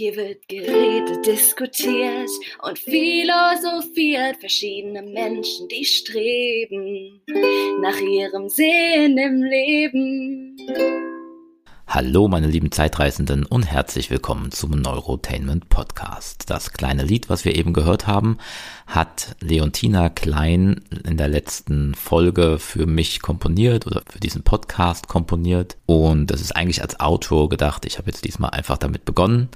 Hier wird geredet, diskutiert und philosophiert. Verschiedene Menschen, die streben nach ihrem Sinn im Leben. Hallo meine lieben Zeitreisenden und herzlich willkommen zum Neurotainment Podcast. Das kleine Lied, was wir eben gehört haben, hat Leontina Klein in der letzten Folge für mich komponiert oder für diesen Podcast komponiert und das ist eigentlich als Outro gedacht. Ich habe jetzt diesmal einfach damit begonnen,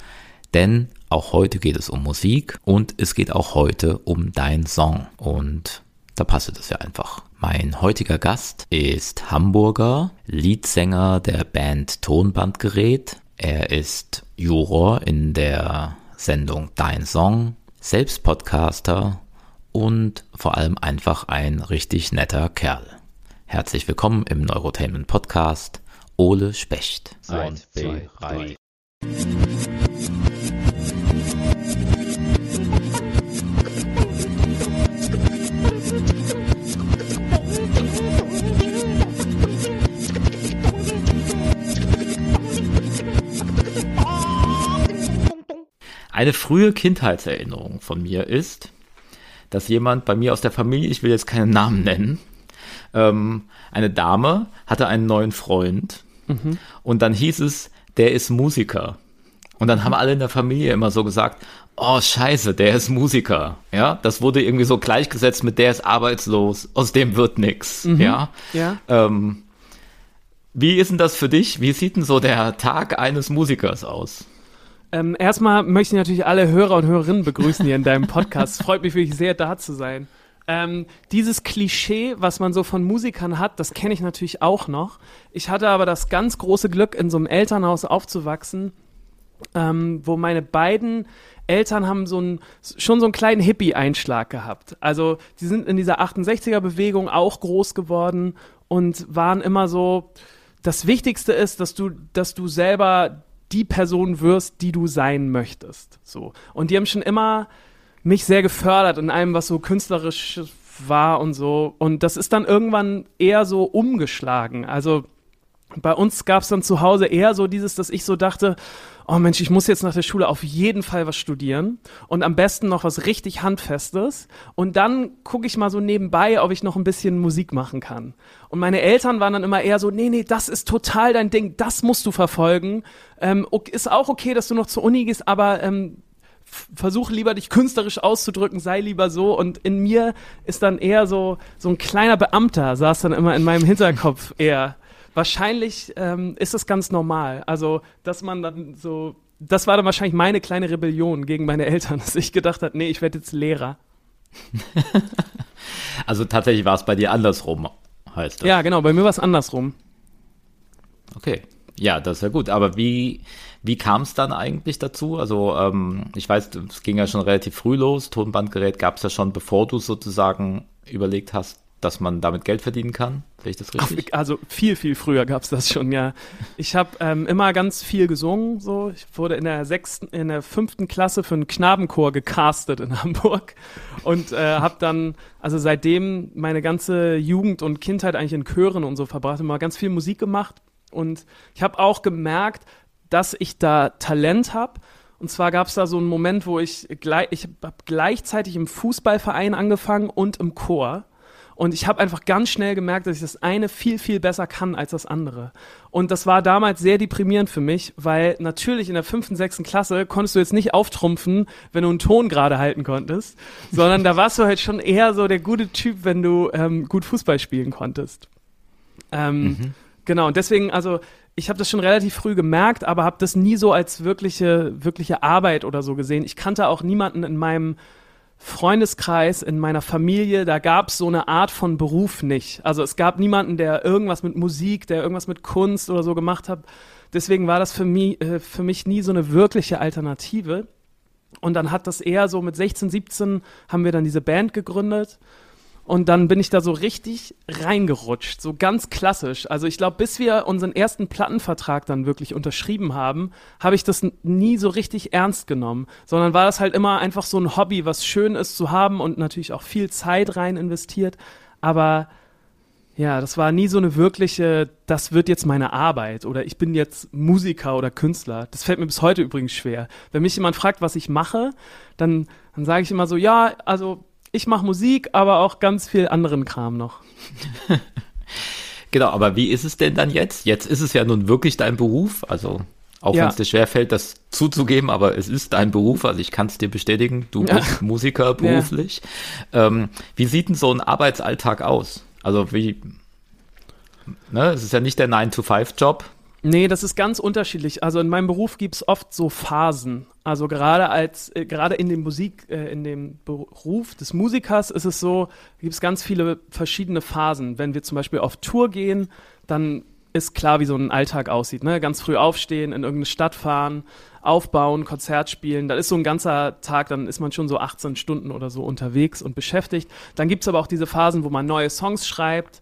denn auch heute geht es um Musik und es geht auch heute um dein Song und da passt es ja einfach. Mein heutiger Gast ist Hamburger, Leadsänger der Band Tonbandgerät. Er ist Juror in der Sendung Dein Song, selbst Podcaster und vor allem einfach ein richtig netter Kerl. Herzlich willkommen im Neurotainment Podcast, Ole Specht. Eins, zwei, drei. Eine frühe Kindheitserinnerung von mir ist, dass jemand bei mir aus der Familie, ich will jetzt keinen Namen nennen, ähm, eine Dame hatte einen neuen Freund mhm. und dann hieß es, der ist Musiker. Und dann haben alle in der Familie immer so gesagt, oh scheiße, der ist Musiker. Ja, das wurde irgendwie so gleichgesetzt mit der ist arbeitslos, aus dem wird nix. Mhm. Ja. ja. Ähm, wie ist denn das für dich? Wie sieht denn so der Tag eines Musikers aus? Ähm, erstmal möchte ich natürlich alle Hörer und Hörerinnen begrüßen hier in deinem Podcast. Freut mich wirklich sehr, da zu sein. Ähm, dieses Klischee, was man so von Musikern hat, das kenne ich natürlich auch noch. Ich hatte aber das ganz große Glück, in so einem Elternhaus aufzuwachsen, ähm, wo meine beiden Eltern haben so ein, schon so einen kleinen Hippie-Einschlag gehabt. Also die sind in dieser 68er-Bewegung auch groß geworden und waren immer so, das Wichtigste ist, dass du, dass du selber die Person wirst, die du sein möchtest. So. Und die haben schon immer mich sehr gefördert in allem, was so künstlerisch war und so. Und das ist dann irgendwann eher so umgeschlagen. Also bei uns gab es dann zu Hause eher so dieses, dass ich so dachte, oh Mensch, ich muss jetzt nach der Schule auf jeden Fall was studieren und am besten noch was richtig Handfestes. Und dann gucke ich mal so nebenbei, ob ich noch ein bisschen Musik machen kann. Und meine Eltern waren dann immer eher so, nee, nee, das ist total dein Ding, das musst du verfolgen. Ähm, ist auch okay, dass du noch zur Uni gehst, aber ähm, versuch lieber dich künstlerisch auszudrücken, sei lieber so. Und in mir ist dann eher so, so ein kleiner Beamter, saß dann immer in meinem Hinterkopf eher wahrscheinlich ähm, ist es ganz normal. Also, dass man dann so, das war dann wahrscheinlich meine kleine Rebellion gegen meine Eltern, dass ich gedacht habe, nee, ich werde jetzt Lehrer. also tatsächlich war es bei dir andersrum, heißt das. Ja, genau, bei mir war es andersrum. Okay. Ja, das ist ja gut. Aber wie, wie kam es dann eigentlich dazu? Also ähm, ich weiß, es ging ja schon relativ früh los. Tonbandgerät gab es ja schon, bevor du sozusagen überlegt hast, dass man damit Geld verdienen kann. Sehe ich das richtig? Also viel, viel früher gab es das schon, ja. Ich habe ähm, immer ganz viel gesungen. So. Ich wurde in der sechsten, in der fünften Klasse für einen Knabenchor gecastet in Hamburg und äh, habe dann, also seitdem meine ganze Jugend und Kindheit eigentlich in Chören und so verbracht, immer ganz viel Musik gemacht. Und ich habe auch gemerkt, dass ich da Talent habe. Und zwar gab es da so einen Moment, wo ich, gleich, ich habe gleichzeitig im Fußballverein angefangen und im Chor. Und ich habe einfach ganz schnell gemerkt, dass ich das eine viel, viel besser kann als das andere. Und das war damals sehr deprimierend für mich, weil natürlich in der fünften, sechsten Klasse konntest du jetzt nicht auftrumpfen, wenn du einen Ton gerade halten konntest, sondern da warst du halt schon eher so der gute Typ, wenn du ähm, gut Fußball spielen konntest. Ähm, mhm. Genau, und deswegen, also ich habe das schon relativ früh gemerkt, aber habe das nie so als wirkliche, wirkliche Arbeit oder so gesehen. Ich kannte auch niemanden in meinem Freundeskreis, in meiner Familie, da gab es so eine Art von Beruf nicht. Also es gab niemanden, der irgendwas mit Musik, der irgendwas mit Kunst oder so gemacht hat. Deswegen war das für mich, äh, für mich nie so eine wirkliche Alternative. Und dann hat das eher so mit 16, 17 haben wir dann diese Band gegründet und dann bin ich da so richtig reingerutscht, so ganz klassisch. Also ich glaube, bis wir unseren ersten Plattenvertrag dann wirklich unterschrieben haben, habe ich das nie so richtig ernst genommen, sondern war das halt immer einfach so ein Hobby, was schön ist zu haben und natürlich auch viel Zeit rein investiert. Aber Ja, das war nie so eine wirkliche, das wird jetzt meine Arbeit oder ich bin jetzt Musiker oder Künstler. Das fällt mir bis heute übrigens schwer. Wenn mich jemand fragt, was ich mache, dann, dann sage ich immer so, ja, also ich mache Musik, aber auch ganz viel anderen Kram noch. genau, aber wie ist es denn dann jetzt? Jetzt ist es ja nun wirklich dein Beruf, also auch ja. wenn es dir schwerfällt, das zuzugeben, aber es ist dein Beruf, also ich kann es dir bestätigen, du bist ja. Musiker beruflich. Ja. Ähm, wie sieht denn so ein Arbeitsalltag aus? Also wie, ne, es ist ja nicht der 9-to-5-Job. Nee, das ist ganz unterschiedlich. Also in meinem Beruf gibt es oft so Phasen. Also gerade als, äh, gerade in dem Musik, äh, in dem Beruf des Musikers ist es so, gibt es ganz viele verschiedene Phasen. Wenn wir zum Beispiel auf Tour gehen, dann ist klar, wie so ein Alltag aussieht. Ne? Ganz früh aufstehen, in irgendeine Stadt fahren, aufbauen, Konzert spielen. Da ist so ein ganzer Tag, dann ist man schon so 18 Stunden oder so unterwegs und beschäftigt. Dann gibt es aber auch diese Phasen, wo man neue Songs schreibt.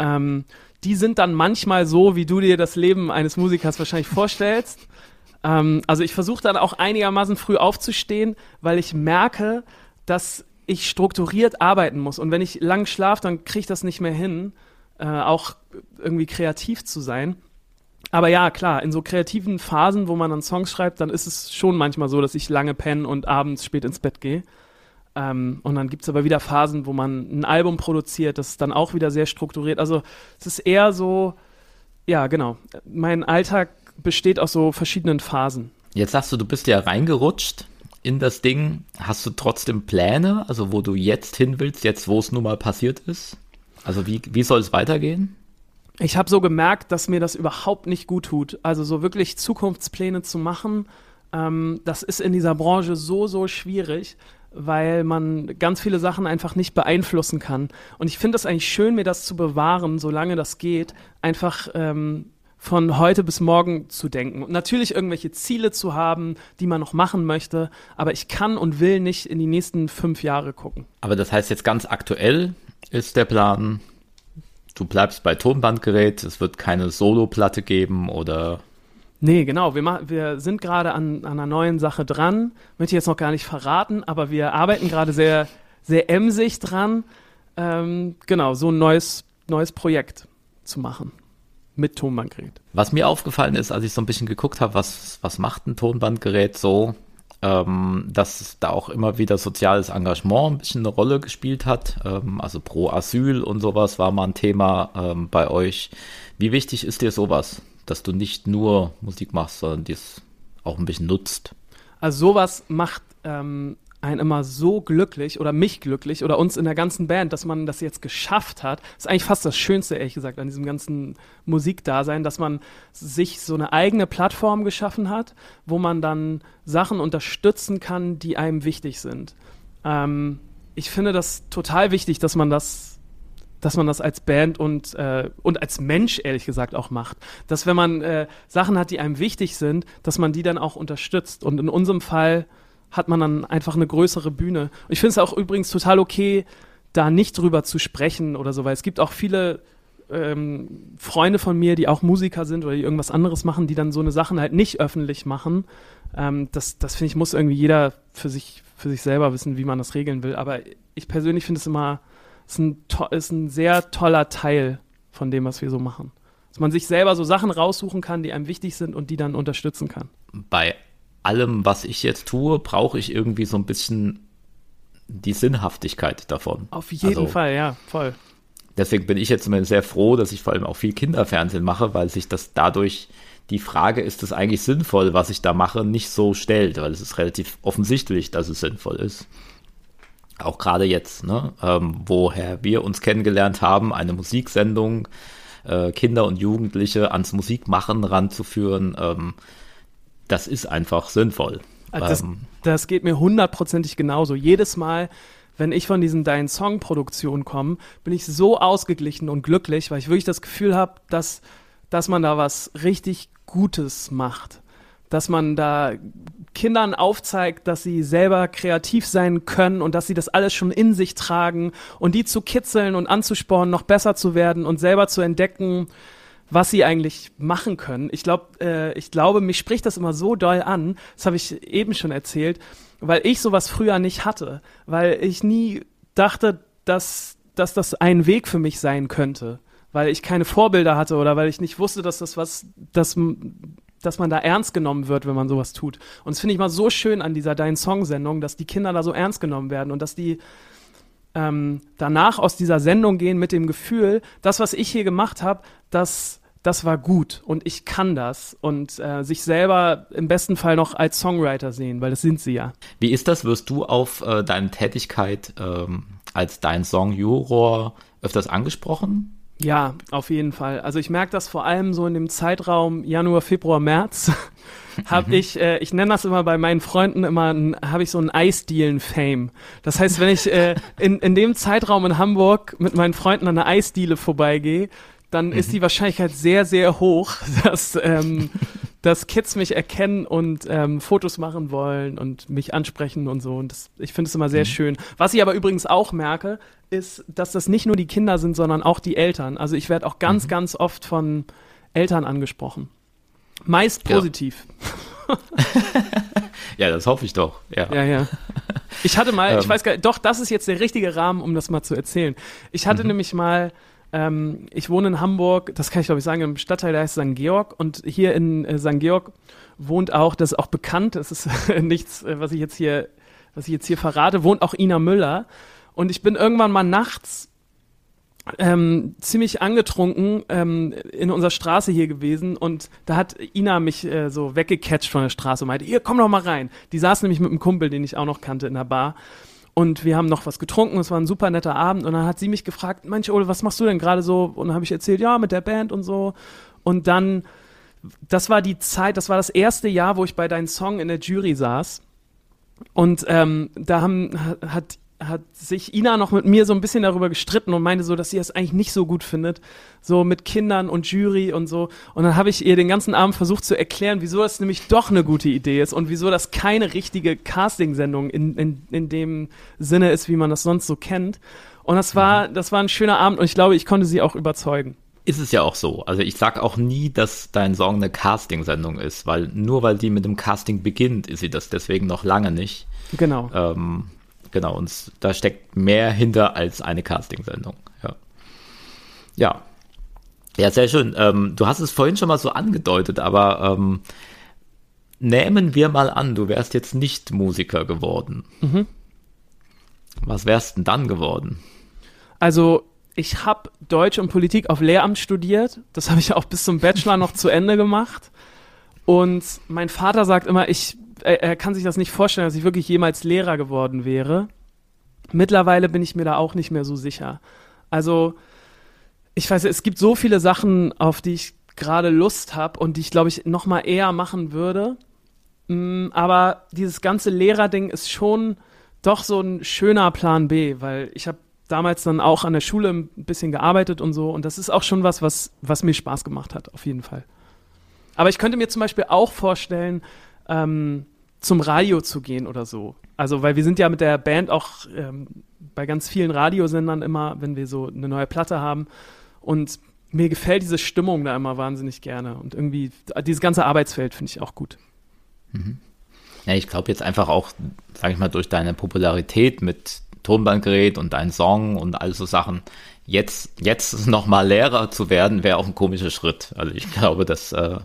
Ähm, die sind dann manchmal so, wie du dir das Leben eines Musikers wahrscheinlich vorstellst. Ähm, also ich versuche dann auch einigermaßen früh aufzustehen, weil ich merke, dass ich strukturiert arbeiten muss. Und wenn ich lang schlafe, dann kriege ich das nicht mehr hin, äh, auch irgendwie kreativ zu sein. Aber ja, klar, in so kreativen Phasen, wo man dann Songs schreibt, dann ist es schon manchmal so, dass ich lange penne und abends spät ins Bett gehe. Ähm, und dann gibt es aber wieder Phasen, wo man ein Album produziert, das ist dann auch wieder sehr strukturiert. Also es ist eher so, ja, genau. Mein Alltag besteht aus so verschiedenen Phasen. Jetzt sagst du, du bist ja reingerutscht in das Ding. Hast du trotzdem Pläne, also wo du jetzt hin willst, jetzt wo es nun mal passiert ist? Also wie, wie soll es weitergehen? Ich habe so gemerkt, dass mir das überhaupt nicht gut tut. Also so wirklich Zukunftspläne zu machen, ähm, das ist in dieser Branche so, so schwierig, weil man ganz viele Sachen einfach nicht beeinflussen kann. Und ich finde es eigentlich schön, mir das zu bewahren, solange das geht, einfach ähm, von heute bis morgen zu denken. Und natürlich irgendwelche Ziele zu haben, die man noch machen möchte, aber ich kann und will nicht in die nächsten fünf Jahre gucken. Aber das heißt jetzt ganz aktuell ist der Plan, du bleibst bei Tonbandgerät, es wird keine Solo-Platte geben oder Nee, genau. Wir, wir sind gerade an, an einer neuen Sache dran. Möchte ich jetzt noch gar nicht verraten, aber wir arbeiten gerade sehr, sehr emsig dran, ähm, genau, so ein neues, neues Projekt zu machen mit Tonbandgerät. Was mir aufgefallen ist, als ich so ein bisschen geguckt habe, was, was macht ein Tonbandgerät so, ähm, dass da auch immer wieder soziales Engagement ein bisschen eine Rolle gespielt hat. Ähm, also pro Asyl und sowas war mal ein Thema ähm, bei euch. Wie wichtig ist dir sowas? Dass du nicht nur Musik machst, sondern dies auch ein bisschen nutzt. Also sowas macht ähm, einen immer so glücklich oder mich glücklich oder uns in der ganzen Band, dass man das jetzt geschafft hat. Das ist eigentlich fast das Schönste, ehrlich gesagt, an diesem ganzen Musikdasein, dass man sich so eine eigene Plattform geschaffen hat, wo man dann Sachen unterstützen kann, die einem wichtig sind. Ähm, ich finde das total wichtig, dass man das dass man das als Band und, äh, und als Mensch ehrlich gesagt auch macht. Dass wenn man äh, Sachen hat, die einem wichtig sind, dass man die dann auch unterstützt. Und in unserem Fall hat man dann einfach eine größere Bühne. Und ich finde es auch übrigens total okay, da nicht drüber zu sprechen oder so, weil es gibt auch viele ähm, Freunde von mir, die auch Musiker sind oder die irgendwas anderes machen, die dann so eine Sachen halt nicht öffentlich machen. Ähm, das das finde ich, muss irgendwie jeder für sich, für sich selber wissen, wie man das regeln will. Aber ich persönlich finde es immer ist ein, ist ein sehr toller Teil von dem, was wir so machen. Dass man sich selber so Sachen raussuchen kann, die einem wichtig sind und die dann unterstützen kann. Bei allem, was ich jetzt tue, brauche ich irgendwie so ein bisschen die Sinnhaftigkeit davon. Auf jeden also, Fall, ja, voll. Deswegen bin ich jetzt zumindest sehr froh, dass ich vor allem auch viel Kinderfernsehen mache, weil sich das dadurch die Frage, ist es eigentlich sinnvoll, was ich da mache, nicht so stellt, weil es ist relativ offensichtlich, dass es sinnvoll ist auch gerade jetzt, ne, ähm, woher wir uns kennengelernt haben, eine Musiksendung, äh, Kinder und Jugendliche ans Musikmachen ranzuführen, ähm, das ist einfach sinnvoll. Also das, ähm, das geht mir hundertprozentig genauso. Jedes Mal, wenn ich von diesen Dein Song-Produktionen komme, bin ich so ausgeglichen und glücklich, weil ich wirklich das Gefühl habe, dass, dass man da was richtig Gutes macht dass man da Kindern aufzeigt, dass sie selber kreativ sein können und dass sie das alles schon in sich tragen und die zu kitzeln und anzuspornen, noch besser zu werden und selber zu entdecken, was sie eigentlich machen können. Ich glaube, äh, ich glaube, mich spricht das immer so doll an. Das habe ich eben schon erzählt, weil ich sowas früher nicht hatte, weil ich nie dachte, dass dass das ein Weg für mich sein könnte. weil ich keine Vorbilder hatte oder weil ich nicht wusste, dass das was, dass, dass man da ernst genommen wird, wenn man sowas tut. Und das finde ich mal so schön an dieser Dein Song-Sendung, dass die Kinder da so ernst genommen werden und dass die ähm, danach aus dieser Sendung gehen mit dem Gefühl, das, was ich hier gemacht habe, das das war gut und ich kann das und äh, sich selber im besten Fall noch als Songwriter sehen, weil das sind sie ja. Wie ist das? Wirst du auf äh, deine Tätigkeit ähm, als dein Song-Juror öfters angesprochen? Ja, auf jeden Fall. Also ich merke das vor allem so in dem Zeitraum Januar, Februar, März. habe mhm. ich, äh, ich nenne das immer bei meinen Freunden immer, habe ich so einen Eisdielen-Fame. Das heißt, wenn ich äh, in, in dem Zeitraum in Hamburg mit meinen Freunden an einer Eisdiele vorbeigehe, dann mhm. ist die Wahrscheinlichkeit sehr, sehr hoch, dass, ähm, dass Kids mich erkennen und ähm, Fotos machen wollen und mich ansprechen und so. Und das, ich finde es immer sehr mhm. schön. Was ich aber übrigens auch merke, ist, dass das nicht nur die Kinder sind, sondern auch die Eltern. Also ich werde auch ganz, mhm. ganz oft von Eltern angesprochen. Meist positiv. Ja. ja, das hoffe ich doch. Ja, ja. ja. Ich hatte mal, ich ähm. weiß gar nicht, doch, das ist jetzt der richtige Rahmen, um das mal zu erzählen. Ich hatte mhm. nämlich mal ähm, ich wohne in Hamburg, das kann ich glaube ich sagen, im Stadtteil, der heißt St. Georg. Und hier in äh, St. Georg wohnt auch, das ist auch bekannt, das ist nichts, äh, was ich jetzt hier, was ich jetzt hier verrate, wohnt auch Ina Müller. Und ich bin irgendwann mal nachts ähm, ziemlich angetrunken ähm, in unserer Straße hier gewesen und da hat Ina mich äh, so weggecatcht von der Straße und meinte, hier, komm doch mal rein. Die saß nämlich mit einem Kumpel, den ich auch noch kannte in der Bar und wir haben noch was getrunken, es war ein super netter Abend. Und dann hat sie mich gefragt, Mensch, Ole, was machst du denn gerade so? Und dann habe ich erzählt, ja, mit der Band und so. Und dann, das war die Zeit, das war das erste Jahr, wo ich bei deinem Song in der Jury saß. Und ähm, da haben, hat hat sich Ina noch mit mir so ein bisschen darüber gestritten und meinte so, dass sie das eigentlich nicht so gut findet, so mit Kindern und Jury und so. Und dann habe ich ihr den ganzen Abend versucht zu erklären, wieso das nämlich doch eine gute Idee ist und wieso das keine richtige Casting-Sendung in, in, in dem Sinne ist, wie man das sonst so kennt. Und das war, mhm. das war ein schöner Abend und ich glaube, ich konnte sie auch überzeugen. Ist es ja auch so. Also ich sag auch nie, dass dein Song eine Casting-Sendung ist, weil nur weil die mit dem Casting beginnt, ist sie das deswegen noch lange nicht. Genau. Ähm, genau, und da steckt mehr hinter als eine Casting-Sendung. Ja. ja. Ja, sehr schön. Ähm, du hast es vorhin schon mal so angedeutet, aber ähm, nehmen wir mal an, du wärst jetzt nicht Musiker geworden. Mhm. Was wärst denn dann geworden? Also, ich habe Deutsch und Politik auf Lehramt studiert. Das habe ich auch bis zum Bachelor noch zu Ende gemacht. Und mein Vater sagt immer, ich er, er kann sich das nicht vorstellen, dass ich wirklich jemals Lehrer geworden wäre. Mittlerweile bin ich mir da auch nicht mehr so sicher. Also, ich weiß, es gibt so viele Sachen, auf die ich gerade Lust habe und die ich, glaube ich, noch mal eher machen würde. Mm, aber dieses ganze Lehrerding ist schon doch so ein schöner Plan B, weil ich habe damals dann auch an der Schule ein bisschen gearbeitet und so und das ist auch schon was, was, was mir Spaß gemacht hat, auf jeden Fall. Aber ich könnte mir zum Beispiel auch vorstellen, ähm, zum Radio zu gehen oder so. Also, weil wir sind ja mit der Band auch ähm, bei ganz vielen Radiosendern immer, wenn wir so eine neue Platte haben. Und mir gefällt diese Stimmung da immer wahnsinnig gerne. Und irgendwie, dieses ganze Arbeitsfeld finde ich auch gut. Mhm. Ja, ich glaube jetzt einfach auch, sage ich mal, durch deine Popularität mit Tonbandgerät und deinen Song und all so Sachen, jetzt, jetzt nochmal Lehrer zu werden, wäre auch ein komischer Schritt. Also ich glaube, das äh,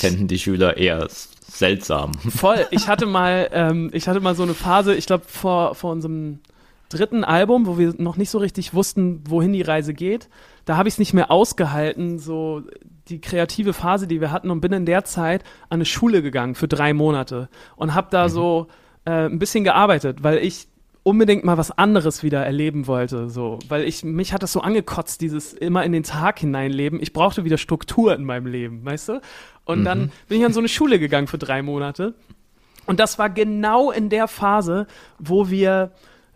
kennen die Schüler eher seltsam. Voll. Ich hatte mal, ähm, ich hatte mal so eine Phase, ich glaube vor, vor unserem dritten Album, wo wir noch nicht so richtig wussten, wohin die Reise geht. Da habe ich es nicht mehr ausgehalten, so die kreative Phase, die wir hatten, und bin in der Zeit an eine Schule gegangen für drei Monate und habe da mhm. so äh, ein bisschen gearbeitet, weil ich unbedingt mal was anderes wieder erleben wollte, so, weil ich mich hat das so angekotzt, dieses immer in den Tag hineinleben. Ich brauchte wieder Struktur in meinem Leben, weißt du? Und mhm. dann bin ich an so eine Schule gegangen für drei Monate. Und das war genau in der Phase, wo wir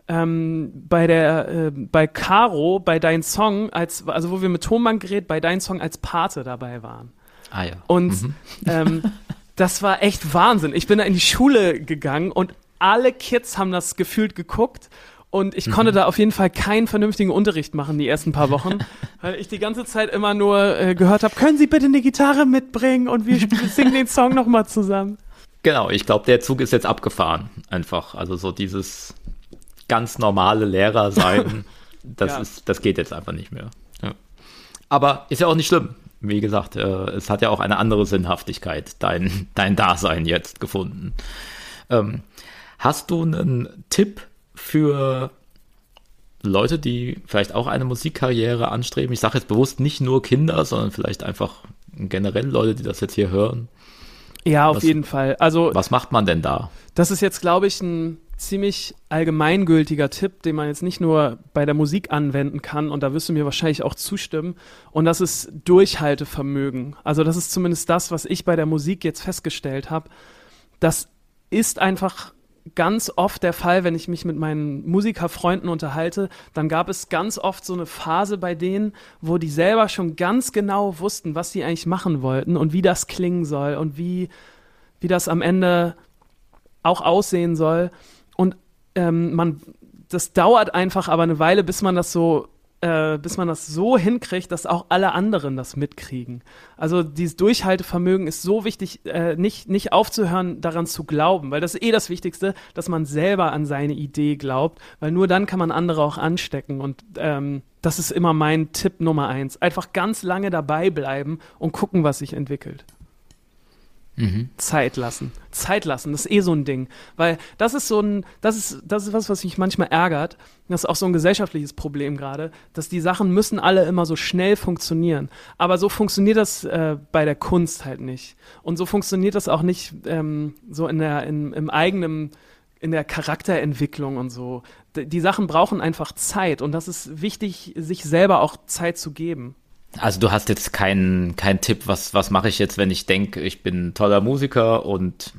ähm, bei der äh, bei Caro bei dein Song als also wo wir mit Tonbandgerät bei dein Song als Pate dabei waren. Ah ja. Und mhm. ähm, das war echt Wahnsinn. Ich bin da in die Schule gegangen und alle Kids haben das gefühlt geguckt und ich mhm. konnte da auf jeden Fall keinen vernünftigen Unterricht machen die ersten paar Wochen, weil ich die ganze Zeit immer nur äh, gehört habe, können Sie bitte eine Gitarre mitbringen und wir singen den Song nochmal zusammen. Genau, ich glaube, der Zug ist jetzt abgefahren. Einfach. Also so dieses ganz normale Lehrer sein, das, ja. ist, das geht jetzt einfach nicht mehr. Ja. Aber ist ja auch nicht schlimm. Wie gesagt, äh, es hat ja auch eine andere Sinnhaftigkeit, dein, dein Dasein jetzt gefunden. Ähm, hast du einen Tipp für Leute, die vielleicht auch eine Musikkarriere anstreben? Ich sage jetzt bewusst nicht nur Kinder, sondern vielleicht einfach generell Leute, die das jetzt hier hören. Ja, auf was, jeden Fall. Also was macht man denn da? Das ist jetzt, glaube ich, ein ziemlich allgemeingültiger Tipp, den man jetzt nicht nur bei der Musik anwenden kann, und da wirst du mir wahrscheinlich auch zustimmen, und das ist Durchhaltevermögen. Also das ist zumindest das, was ich bei der Musik jetzt festgestellt habe. Das ist einfach ganz oft der Fall, wenn ich mich mit meinen Musikerfreunden unterhalte, dann gab es ganz oft so eine Phase bei denen, wo die selber schon ganz genau wussten, was sie eigentlich machen wollten und wie das klingen soll und wie, wie das am Ende auch aussehen soll. Ähm, man, das dauert einfach aber eine Weile, bis man das so äh, bis man das so hinkriegt, dass auch alle anderen das mitkriegen. Also dieses Durchhaltevermögen ist so wichtig, äh, nicht, nicht aufzuhören, daran zu glauben, weil das ist eh das Wichtigste, dass man selber an seine Idee glaubt, weil nur dann kann man andere auch anstecken. Und ähm, das ist immer mein Tipp Nummer eins. Einfach ganz lange dabei bleiben und gucken, was sich entwickelt. Mhm. Zeit lassen. Zeit lassen, das ist eh so ein Ding. Weil das ist so ein, das ist, das ist was, was mich manchmal ärgert. Das ist auch so ein gesellschaftliches Problem gerade, dass die Sachen müssen alle immer so schnell funktionieren. Aber so funktioniert das äh, bei der Kunst halt nicht. Und so funktioniert das auch nicht ähm, so in der, in, im eigenen, in der Charakterentwicklung und so. D die Sachen brauchen einfach Zeit und das ist wichtig, sich selber auch Zeit zu geben. Also du hast jetzt keinen keinen Tipp, was, was mache ich jetzt, wenn ich denke, ich bin ein toller Musiker und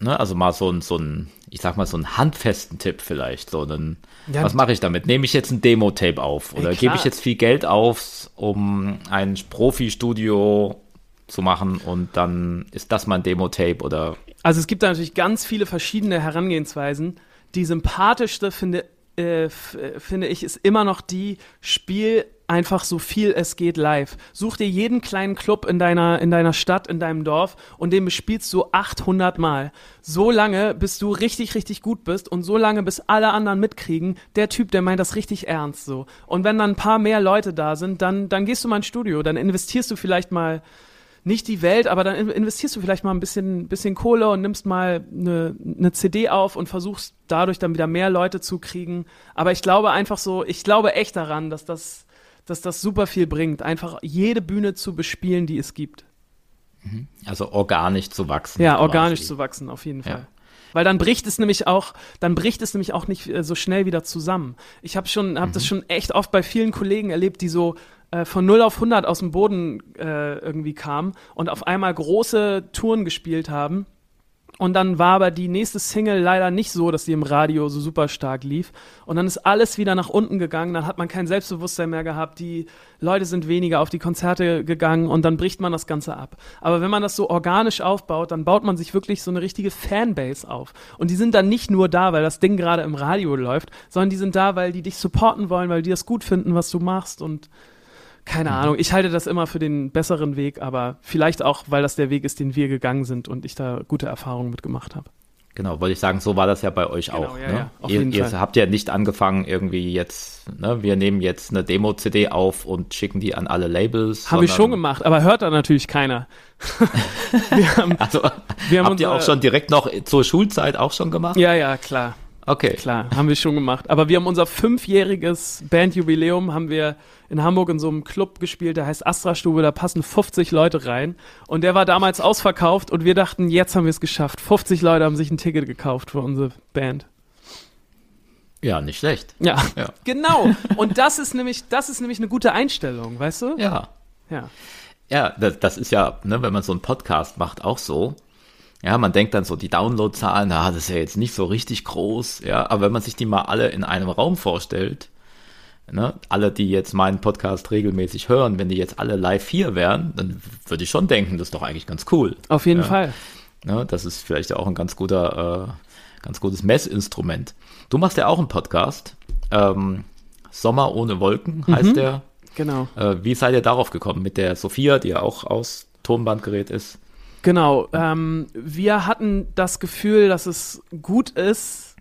ne, also mal so ein, so ein, ich sag mal, so einen handfesten Tipp vielleicht. So einen, ja. was mache ich damit? Nehme ich jetzt ein Demo-Tape auf oder gebe ich jetzt viel Geld auf, um ein Profi-Studio zu machen und dann ist das mein Demo-Tape oder. Also es gibt da natürlich ganz viele verschiedene Herangehensweisen. Die sympathischste finde, äh, finde ich ist immer noch die Spiel einfach so viel es geht live. Such dir jeden kleinen Club in deiner, in deiner Stadt, in deinem Dorf und den bespielst du 800 Mal. So lange, bis du richtig, richtig gut bist und so lange, bis alle anderen mitkriegen, der Typ, der meint das richtig ernst so. Und wenn dann ein paar mehr Leute da sind, dann, dann gehst du mal ins Studio, dann investierst du vielleicht mal nicht die Welt, aber dann investierst du vielleicht mal ein bisschen, bisschen Kohle und nimmst mal eine, eine CD auf und versuchst dadurch dann wieder mehr Leute zu kriegen. Aber ich glaube einfach so, ich glaube echt daran, dass das, dass das super viel bringt, einfach jede Bühne zu bespielen, die es gibt. Mhm. Also organisch zu wachsen. Ja, organisch quasi. zu wachsen, auf jeden Fall. Ja. Weil dann bricht es nämlich auch, dann bricht es nämlich auch nicht äh, so schnell wieder zusammen. Ich habe schon, habe mhm. das schon echt oft bei vielen Kollegen erlebt, die so äh, von 0 auf 100 aus dem Boden äh, irgendwie kamen und auf einmal große Touren gespielt haben und dann war aber die nächste Single leider nicht so, dass sie im Radio so super stark lief. Und dann ist alles wieder nach unten gegangen. Dann hat man kein Selbstbewusstsein mehr gehabt. Die Leute sind weniger auf die Konzerte gegangen und dann bricht man das Ganze ab. Aber wenn man das so organisch aufbaut, dann baut man sich wirklich so eine richtige Fanbase auf. Und die sind dann nicht nur da, weil das Ding gerade im Radio läuft, sondern die sind da, weil die dich supporten wollen, weil die das gut finden, was du machst. Und keine mhm. Ahnung, ich halte das immer für den besseren Weg, aber vielleicht auch, weil das der Weg ist, den wir gegangen sind und ich da gute Erfahrungen mitgemacht habe. Genau, wollte ich sagen, so war das ja bei euch genau, auch. Ja, ne? ja, auf ihr, jeden ihr Fall. habt ja nicht angefangen, irgendwie jetzt, ne, wir nehmen jetzt eine Demo-CD auf und schicken die an alle Labels. Habe ich schon gemacht, aber hört da natürlich keiner. wir haben, also, wir haben habt ihr auch schon direkt noch zur Schulzeit auch schon gemacht? Ja, ja, klar. Okay. Klar, haben wir schon gemacht. Aber wir haben unser fünfjähriges Bandjubiläum, haben wir in Hamburg in so einem Club gespielt, der heißt Astra Stube, da passen 50 Leute rein. Und der war damals ausverkauft und wir dachten, jetzt haben wir es geschafft. 50 Leute haben sich ein Ticket gekauft für unsere Band. Ja, nicht schlecht. Ja, ja. genau. Und das ist nämlich, das ist nämlich eine gute Einstellung, weißt du? Ja. Ja. Ja, das, das ist ja, ne, wenn man so einen Podcast macht, auch so. Ja, man denkt dann so, die Downloadzahlen, na, das ist ja jetzt nicht so richtig groß, ja, aber wenn man sich die mal alle in einem Raum vorstellt, ne, alle, die jetzt meinen Podcast regelmäßig hören, wenn die jetzt alle live hier wären, dann würde ich schon denken, das ist doch eigentlich ganz cool. Auf jeden ja. Fall. Ne, das ist vielleicht auch ein ganz guter, äh, ganz gutes Messinstrument. Du machst ja auch einen Podcast, ähm, Sommer ohne Wolken heißt mhm, der. Genau. Äh, wie seid ihr darauf gekommen? Mit der Sophia, die ja auch aus Tonbandgerät ist. Genau. Ähm, wir hatten das Gefühl, dass es gut ist,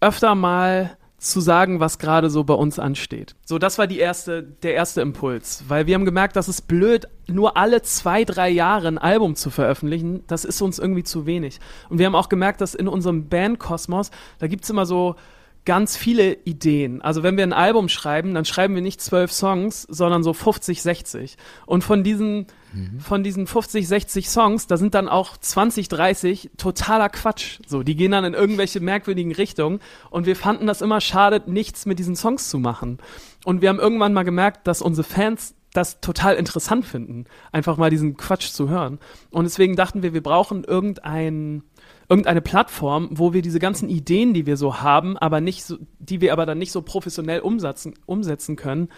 öfter mal zu sagen, was gerade so bei uns ansteht. So, das war die erste, der erste Impuls, weil wir haben gemerkt, dass es blöd, nur alle zwei, drei Jahre ein Album zu veröffentlichen. Das ist uns irgendwie zu wenig. Und wir haben auch gemerkt, dass in unserem Bandkosmos, da gibt's immer so ganz viele Ideen. Also wenn wir ein Album schreiben, dann schreiben wir nicht zwölf Songs, sondern so 50, 60. Und von diesen, mhm. von diesen 50, 60 Songs, da sind dann auch 20, 30 totaler Quatsch. So, die gehen dann in irgendwelche merkwürdigen Richtungen. Und wir fanden das immer schade, nichts mit diesen Songs zu machen. Und wir haben irgendwann mal gemerkt, dass unsere Fans das total interessant finden, einfach mal diesen Quatsch zu hören. Und deswegen dachten wir, wir brauchen irgendein irgendeine Plattform, wo wir diese ganzen Ideen, die wir so haben, aber nicht so, die wir aber dann nicht so professionell umsetzen, umsetzen können.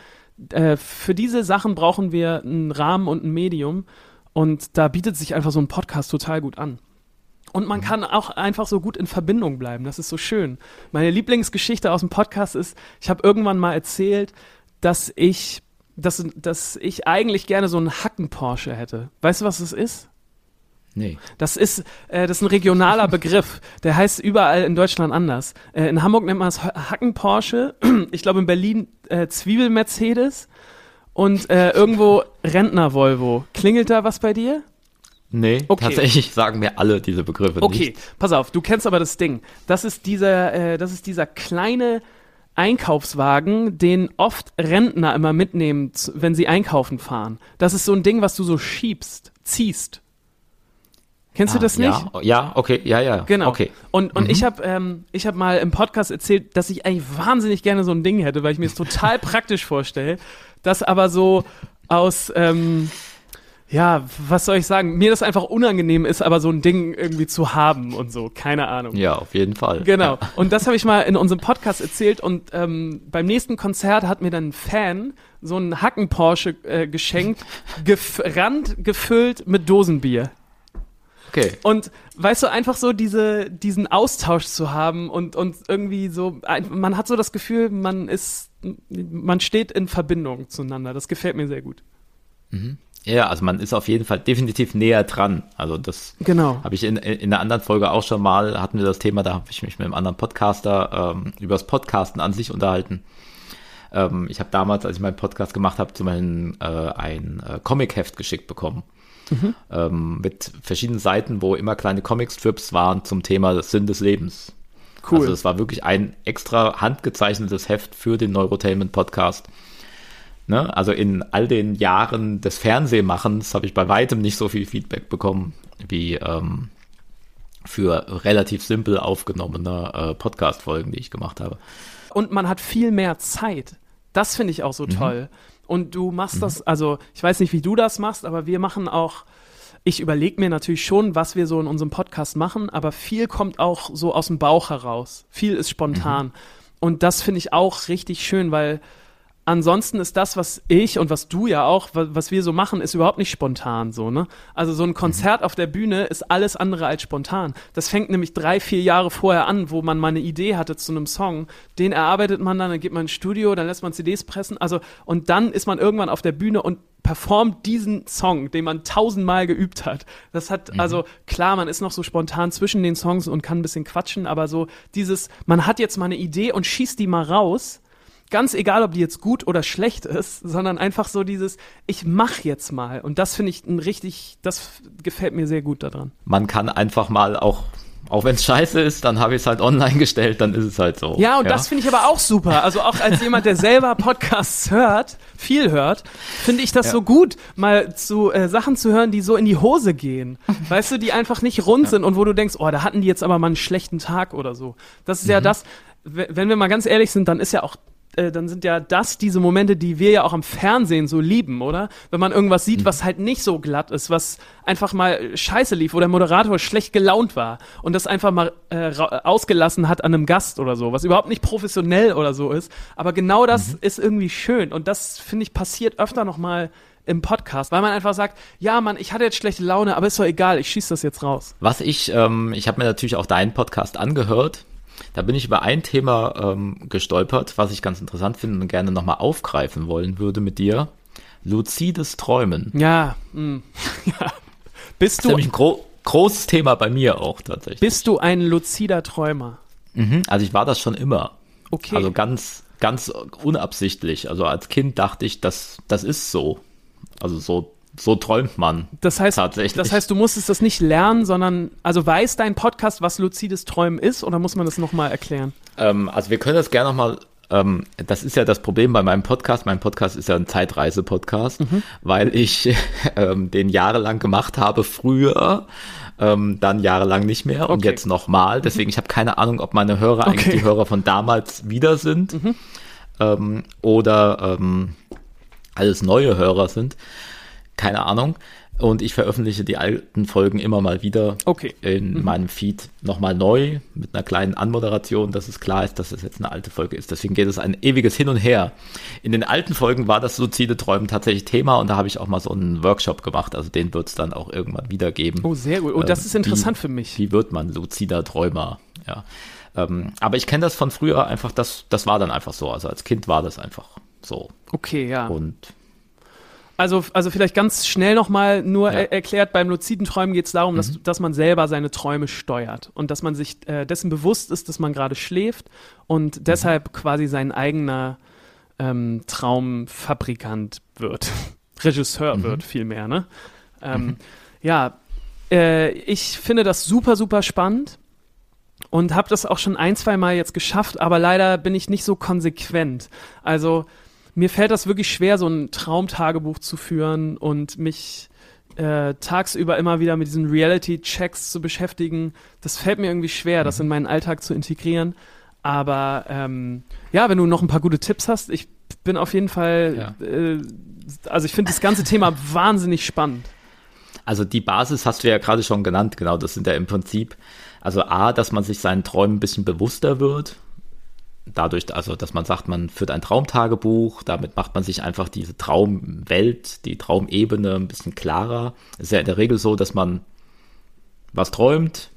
Äh, für diese Sachen brauchen wir einen Rahmen und ein Medium. Und da bietet sich einfach so ein Podcast total gut an. Und man kann auch einfach so gut in Verbindung bleiben. Das ist so schön. Meine Lieblingsgeschichte aus dem Podcast ist, ich habe irgendwann mal erzählt, dass ich, dass, dass ich eigentlich gerne so einen Hacken-Porsche hätte. Weißt du, was das ist? Nee. Das ist, äh, das ist ein regionaler Begriff. Der heißt überall in Deutschland anders. Äh, in Hamburg nennt man es Hacken-Porsche. Ich glaube in Berlin äh, Zwiebel-Mercedes. Und äh, irgendwo Rentner-Volvo. Klingelt da was bei dir? Nee, okay. tatsächlich sagen mir alle diese Begriffe okay. nicht. Okay, pass auf, du kennst aber das Ding. Das ist dieser, äh, das ist dieser kleine Einkaufswagen, den oft Rentner immer mitnehmen, wenn sie einkaufen fahren. Das ist so ein Ding, was du so schiebst, ziehst. Kennst ah, du das nicht? Ja, ja, okay, ja, ja. Genau. Okay. Und, und mhm. ich habe ähm, hab mal im Podcast erzählt, dass ich eigentlich wahnsinnig gerne so ein Ding hätte, weil ich mir es total praktisch vorstelle, das aber so aus, ähm, ja, was soll ich sagen, mir das einfach unangenehm ist, aber so ein Ding irgendwie zu haben und so, keine Ahnung. Ja, auf jeden Fall. Genau. Und das habe ich mal in unserem Podcast erzählt und ähm, beim nächsten Konzert hat mir dann ein Fan so einen Hacken-Porsche äh, geschenkt, gef rand gefüllt mit Dosenbier. Okay. Und weißt du, einfach so diese, diesen Austausch zu haben und, und irgendwie so, man hat so das Gefühl, man ist, man steht in Verbindung zueinander. Das gefällt mir sehr gut. Mhm. Ja, also man ist auf jeden Fall definitiv näher dran. Also das genau. habe ich in, in einer anderen Folge auch schon mal, hatten wir das Thema, da habe ich mich mit einem anderen Podcaster ähm, über das Podcasten an sich unterhalten. Ähm, ich habe damals, als ich meinen Podcast gemacht habe, zum Beispiel äh, ein äh, Comic-Heft geschickt bekommen mhm. ähm, mit verschiedenen Seiten, wo immer kleine Comicstrips waren zum Thema Sinn des Lebens. Cool. Also es war wirklich ein extra handgezeichnetes Heft für den Neurotainment Podcast. Ne? Also in all den Jahren des Fernsehmachens habe ich bei weitem nicht so viel Feedback bekommen wie ähm, für relativ simpel aufgenommene äh, Podcast-Folgen, die ich gemacht habe. Und man hat viel mehr Zeit. Das finde ich auch so mhm. toll. Und du machst mhm. das, also ich weiß nicht, wie du das machst, aber wir machen auch, ich überlege mir natürlich schon, was wir so in unserem Podcast machen, aber viel kommt auch so aus dem Bauch heraus. Viel ist spontan. Mhm. Und das finde ich auch richtig schön, weil ansonsten ist das, was ich und was du ja auch, was wir so machen, ist überhaupt nicht spontan so, ne? Also so ein Konzert auf der Bühne ist alles andere als spontan. Das fängt nämlich drei, vier Jahre vorher an, wo man mal eine Idee hatte zu einem Song. Den erarbeitet man dann, dann geht man ins Studio, dann lässt man CDs pressen, also und dann ist man irgendwann auf der Bühne und performt diesen Song, den man tausendmal geübt hat. Das hat, mhm. also klar, man ist noch so spontan zwischen den Songs und kann ein bisschen quatschen, aber so dieses, man hat jetzt mal eine Idee und schießt die mal raus ganz egal, ob die jetzt gut oder schlecht ist, sondern einfach so dieses, ich mach jetzt mal. Und das finde ich ein richtig, das gefällt mir sehr gut daran. Man kann einfach mal auch auch wenn es scheiße ist, dann habe ich es halt online gestellt, dann ist es halt so. Ja, und ja. das finde ich aber auch super. Also auch als jemand, der selber Podcasts hört, viel hört, finde ich das ja. so gut, mal zu äh, Sachen zu hören, die so in die Hose gehen. Weißt du, die einfach nicht rund ja. sind und wo du denkst, oh, da hatten die jetzt aber mal einen schlechten Tag oder so. Das ist mhm. ja das, wenn wir mal ganz ehrlich sind, dann ist ja auch äh, dann sind ja das diese Momente, die wir ja auch am Fernsehen so lieben, oder? Wenn man irgendwas sieht, mhm. was halt nicht so glatt ist, was einfach mal scheiße lief, wo der Moderator schlecht gelaunt war und das einfach mal äh, ausgelassen hat an einem Gast oder so, was überhaupt nicht professionell oder so ist. Aber genau das mhm. ist irgendwie schön und das, finde ich, passiert öfter noch mal im Podcast, weil man einfach sagt, ja, Mann, ich hatte jetzt schlechte Laune, aber ist doch egal, ich schieße das jetzt raus. Was ich, ähm, ich habe mir natürlich auch deinen Podcast angehört da bin ich über ein Thema ähm, gestolpert, was ich ganz interessant finde und gerne nochmal aufgreifen wollen würde mit dir. Luzides Träumen. Ja, mh. ja. Bist das ist nämlich ein gro großes Thema bei mir auch tatsächlich. Bist du ein luzider Träumer? Mhm, also ich war das schon immer. Okay. Also ganz, ganz unabsichtlich. Also als Kind dachte ich, das, das ist so. Also so, so träumt man. Das heißt, tatsächlich. das heißt, du musstest das nicht lernen, sondern, also weiß dein Podcast, was luzides Träumen ist, oder muss man das nochmal erklären? Ähm, also wir können das gerne nochmal ähm, das ist ja das Problem bei meinem Podcast. Mein Podcast ist ja ein Zeitreise-Podcast, mhm. weil ich ähm, den jahrelang gemacht habe früher, ähm, dann jahrelang nicht mehr okay. und jetzt nochmal. Deswegen, ich habe keine Ahnung, ob meine Hörer okay. eigentlich die Hörer von damals wieder sind mhm. ähm, oder ähm, alles neue Hörer sind. Keine Ahnung. Und ich veröffentliche die alten Folgen immer mal wieder okay. in mhm. meinem Feed nochmal neu mit einer kleinen Anmoderation, dass es klar ist, dass es jetzt eine alte Folge ist. Deswegen geht es ein ewiges Hin und Her. In den alten Folgen war das luzide Träumen tatsächlich Thema und da habe ich auch mal so einen Workshop gemacht. Also den wird es dann auch irgendwann wieder geben. Oh, sehr gut. Oh, das ähm, ist interessant wie, für mich. Wie wird man luzider Träumer? Ja. Ähm, aber ich kenne das von früher einfach, das, das war dann einfach so. Also als Kind war das einfach so. Okay, ja. Und also, also vielleicht ganz schnell nochmal nur ja. er erklärt, beim luziden Träumen geht es darum, mhm. dass, dass man selber seine Träume steuert und dass man sich äh, dessen bewusst ist, dass man gerade schläft und mhm. deshalb quasi sein eigener ähm, Traumfabrikant wird. Regisseur mhm. wird vielmehr, ne? Ähm, mhm. ja, äh, ich finde das super, super spannend und habe das auch schon ein, zwei Mal jetzt geschafft, aber leider bin ich nicht so konsequent. Also mir fällt das wirklich schwer, so ein Traumtagebuch zu führen und mich äh, tagsüber immer wieder mit diesen Reality-Checks zu beschäftigen. Das fällt mir irgendwie schwer, das mhm. in meinen Alltag zu integrieren. Aber ähm, ja, wenn du noch ein paar gute Tipps hast, ich bin auf jeden Fall, ja. äh, also ich finde das ganze Thema wahnsinnig spannend. Also die Basis hast du ja gerade schon genannt, genau, das sind ja im Prinzip, also A, dass man sich seinen Träumen ein bisschen bewusster wird, dadurch, also dass man sagt, man führt ein Traumtagebuch, damit macht man sich einfach diese Traumwelt, die Traumebene ein bisschen klarer. Es ist ja in der Regel so, dass man was träumt,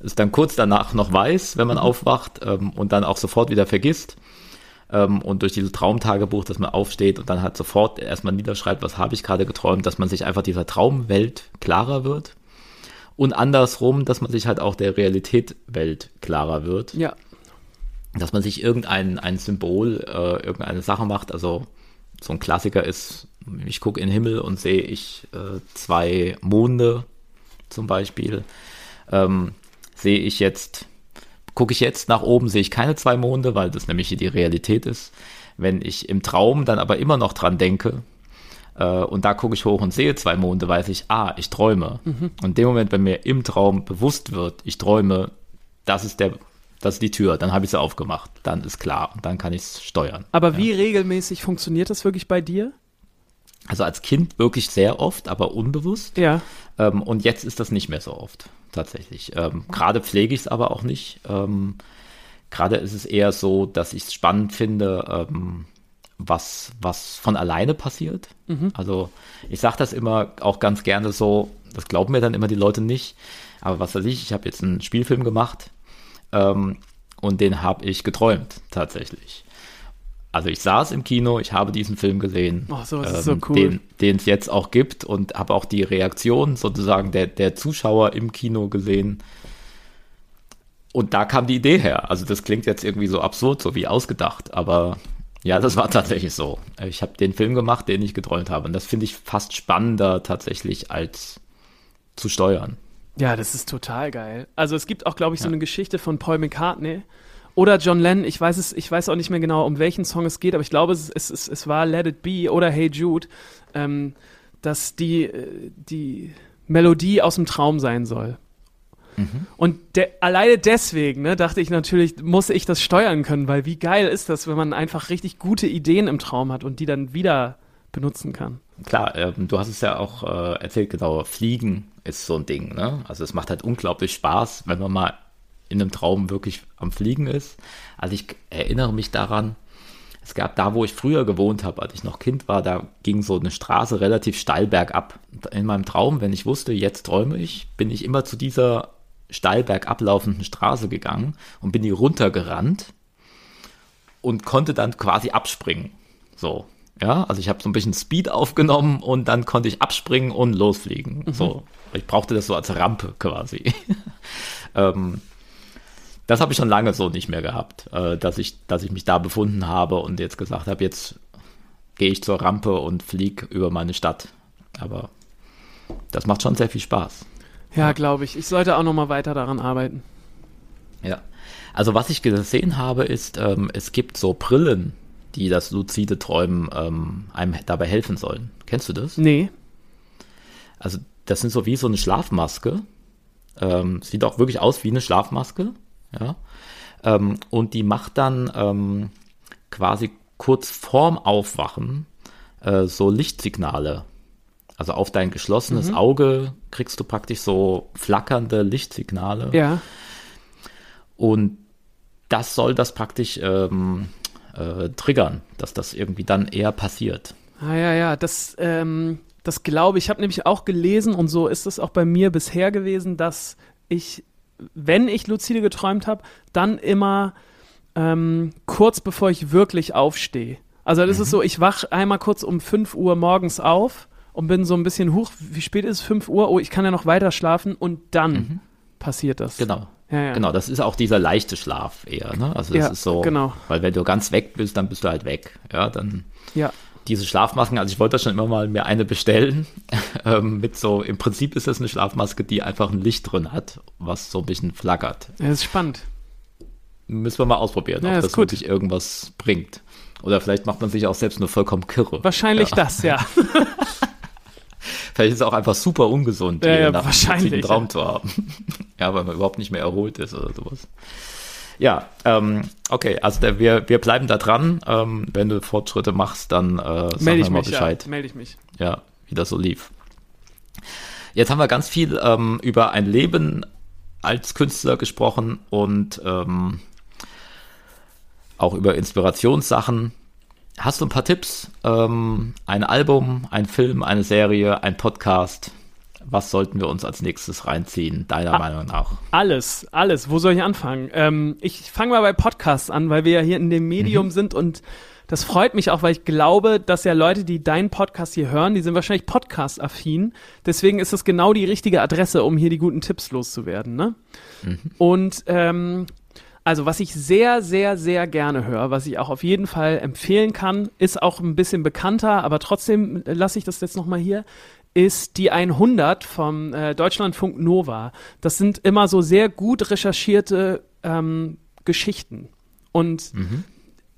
es dann kurz danach noch weiß, wenn man mhm. aufwacht ähm, und dann auch sofort wieder vergisst. Ähm, und durch dieses Traumtagebuch, dass man aufsteht und dann halt sofort erstmal niederschreibt, was habe ich gerade geträumt, dass man sich einfach dieser Traumwelt klarer wird. Und andersrum, dass man sich halt auch der Realitätwelt klarer wird. Ja dass man sich irgendein ein Symbol, äh, irgendeine Sache macht. Also so ein Klassiker ist, ich gucke in den Himmel und sehe ich äh, zwei Monde zum Beispiel. Ähm, sehe ich jetzt, gucke ich jetzt nach oben, sehe ich keine zwei Monde, weil das nämlich die Realität ist. Wenn ich im Traum dann aber immer noch dran denke, äh, und da gucke ich hoch und sehe zwei Monde, weiß ich, ah, ich träume. Mhm. Und in dem Moment, wenn mir im Traum bewusst wird, ich träume, das ist der das ist die Tür, dann habe ich sie aufgemacht, dann ist klar und dann kann ich es steuern. Aber wie regelmäßig funktioniert das wirklich bei dir? Also als Kind wirklich sehr oft, aber unbewusst. Ja. Ähm, und jetzt ist das nicht mehr so oft, tatsächlich. Ähm, Gerade pflege ich es aber auch nicht. Ähm, Gerade ist es eher so, dass ich es spannend finde, ähm, was, was von alleine passiert. Mhm. Also ich sage das immer auch ganz gerne so, das glauben mir dann immer die Leute nicht. Aber was weiß ich, ich habe jetzt einen Spielfilm gemacht ähm, und den habe ich geträumt, tatsächlich. Also ich saß im Kino, ich habe diesen Film gesehen, oh, so, ähm, so cool. den es jetzt auch gibt und habe auch die Reaktion sozusagen der, der Zuschauer im Kino gesehen. Und da kam die Idee her. Also das klingt jetzt irgendwie so absurd, so wie ausgedacht, aber ja, das war tatsächlich so. Ich habe den Film gemacht, den ich geträumt habe. Und das finde ich fast spannender tatsächlich als zu steuern. Ja, das ist total geil. Also es gibt auch, glaube ich, so eine Geschichte von Paul McCartney oder John Lennon. Ich weiß es, ich weiß auch nicht mehr genau, um welchen Song es geht, aber ich glaube, es, es, es, es war Let It Be oder Hey Jude, ähm, dass die, äh, die Melodie aus dem Traum sein soll. Mhm. Und de alleine deswegen, ne, dachte ich natürlich, muss ich das steuern können, weil wie geil ist das, wenn man einfach richtig gute Ideen im Traum hat und die dann wieder benutzen kann. Klar, ähm, du hast es ja auch äh, erzählt, genau, Fliegen ist so ein Ding, ne? Also es macht halt unglaublich Spaß, wenn man mal in einem Traum wirklich am Fliegen ist. Also ich erinnere mich daran, es gab da, wo ich früher gewohnt habe, als ich noch Kind war, da ging so eine Straße relativ steil bergab. In meinem Traum, wenn ich wusste, jetzt träume ich, bin ich immer zu dieser steil bergab laufenden Straße gegangen und bin die runtergerannt und konnte dann quasi abspringen. So, ja, also ich habe so ein bisschen Speed aufgenommen und dann konnte ich abspringen und losfliegen. Mhm. So, ich brauchte das so als Rampe quasi. ähm, das habe ich schon lange so nicht mehr gehabt, äh, dass ich, dass ich mich da befunden habe und jetzt gesagt habe, jetzt gehe ich zur Rampe und fliege über meine Stadt. Aber das macht schon sehr viel Spaß. Ja, glaube ich. Ich sollte auch noch mal weiter daran arbeiten. Ja. Also was ich gesehen habe, ist, ähm, es gibt so Brillen, die das luzide Träumen ähm, einem dabei helfen sollen. Kennst du das? Nee. Also das sind so wie so eine Schlafmaske. Ähm, sieht auch wirklich aus wie eine Schlafmaske. Ja. Ähm, und die macht dann ähm, quasi kurz vorm Aufwachen äh, so Lichtsignale. Also auf dein geschlossenes Mhm. Auge kriegst du praktisch so flackernde Lichtsignale. Ja. Und das soll das praktisch ähm, äh, triggern, dass das irgendwie dann eher passiert. Ah ja, ja, das, ähm, das glaube ich. Ich habe nämlich auch gelesen und so ist es auch bei mir bisher gewesen, dass ich, wenn ich luzide geträumt habe, dann immer ähm, kurz bevor ich wirklich aufstehe. Also das ist so, ich wach einmal kurz um 5 Uhr morgens auf und bin so ein bisschen hoch, wie spät ist es? 5 Uhr? Oh, ich kann ja noch weiter schlafen und dann passiert das. Genau. Ja, ja. Genau, das ist auch dieser leichte Schlaf eher, ne? Also das Ja, ist so, genau. weil wenn du ganz weg bist, dann bist du halt weg. Ja, dann Ja. Diese Schlafmasken, also ich wollte schon immer mal mir eine bestellen, ähm, mit so, im Prinzip ist das eine Schlafmaske, die einfach ein Licht drin hat, was so ein bisschen flackert. das ist spannend. Müssen wir mal ausprobieren, Ja, ob das wirklich irgendwas bringt. Oder vielleicht macht man sich auch selbst nur vollkommen kirre. Wahrscheinlich ja. das, ja. Vielleicht ist es auch einfach super ungesund, Ja, ja, einen wahrscheinlich, luziden Traum zu haben. ja, weil man überhaupt nicht mehr erholt ist oder sowas. Ja, ähm, okay, also der, wir, wir bleiben da dran. Ähm, wenn du Fortschritte machst, dann äh, sag Melde mir ich mal mich, Bescheid. ja. Melde ich mich. ja, wie das so lief. Jetzt haben wir ganz viel ähm, über ein Leben als Künstler gesprochen und ähm, auch über Inspirationssachen. Hast du ein paar Tipps? Ähm, ein Album, ein Film, eine Serie, ein Podcast? Was sollten wir uns als nächstes reinziehen, deiner Ah. Meinung nach? Alles, alles. Wo soll ich anfangen? Ähm, ich fange mal bei Podcasts an, weil wir ja hier in dem Medium sind und das freut mich auch, weil ich glaube, dass ja Leute, die deinen Podcast hier hören, die sind wahrscheinlich Podcast-affin. Deswegen ist es genau die richtige Adresse, um hier die guten Tipps loszuwerden. Ne? Und ähm, also was ich sehr, sehr, sehr gerne höre, was ich auch auf jeden Fall empfehlen kann, ist auch ein bisschen bekannter, aber trotzdem lasse ich das jetzt nochmal hier, ist die 100 vom äh, Deutschlandfunk Nova. Das sind immer so sehr gut recherchierte ähm, Geschichten. Und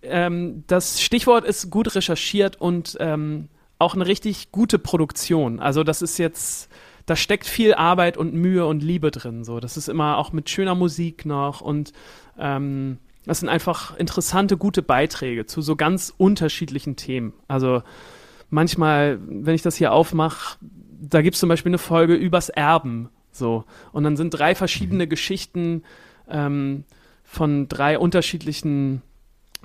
ähm, das Stichwort ist gut recherchiert und ähm, auch eine richtig gute Produktion. Also das ist jetzt, da steckt viel Arbeit und Mühe und Liebe drin. So, das ist immer auch mit schöner Musik noch und ähm, das sind einfach interessante, gute Beiträge zu so ganz unterschiedlichen Themen. Also manchmal, wenn ich das hier aufmache, da gibt es zum Beispiel eine Folge übers Erben. So. Und dann sind drei verschiedene Geschichten ähm, von drei unterschiedlichen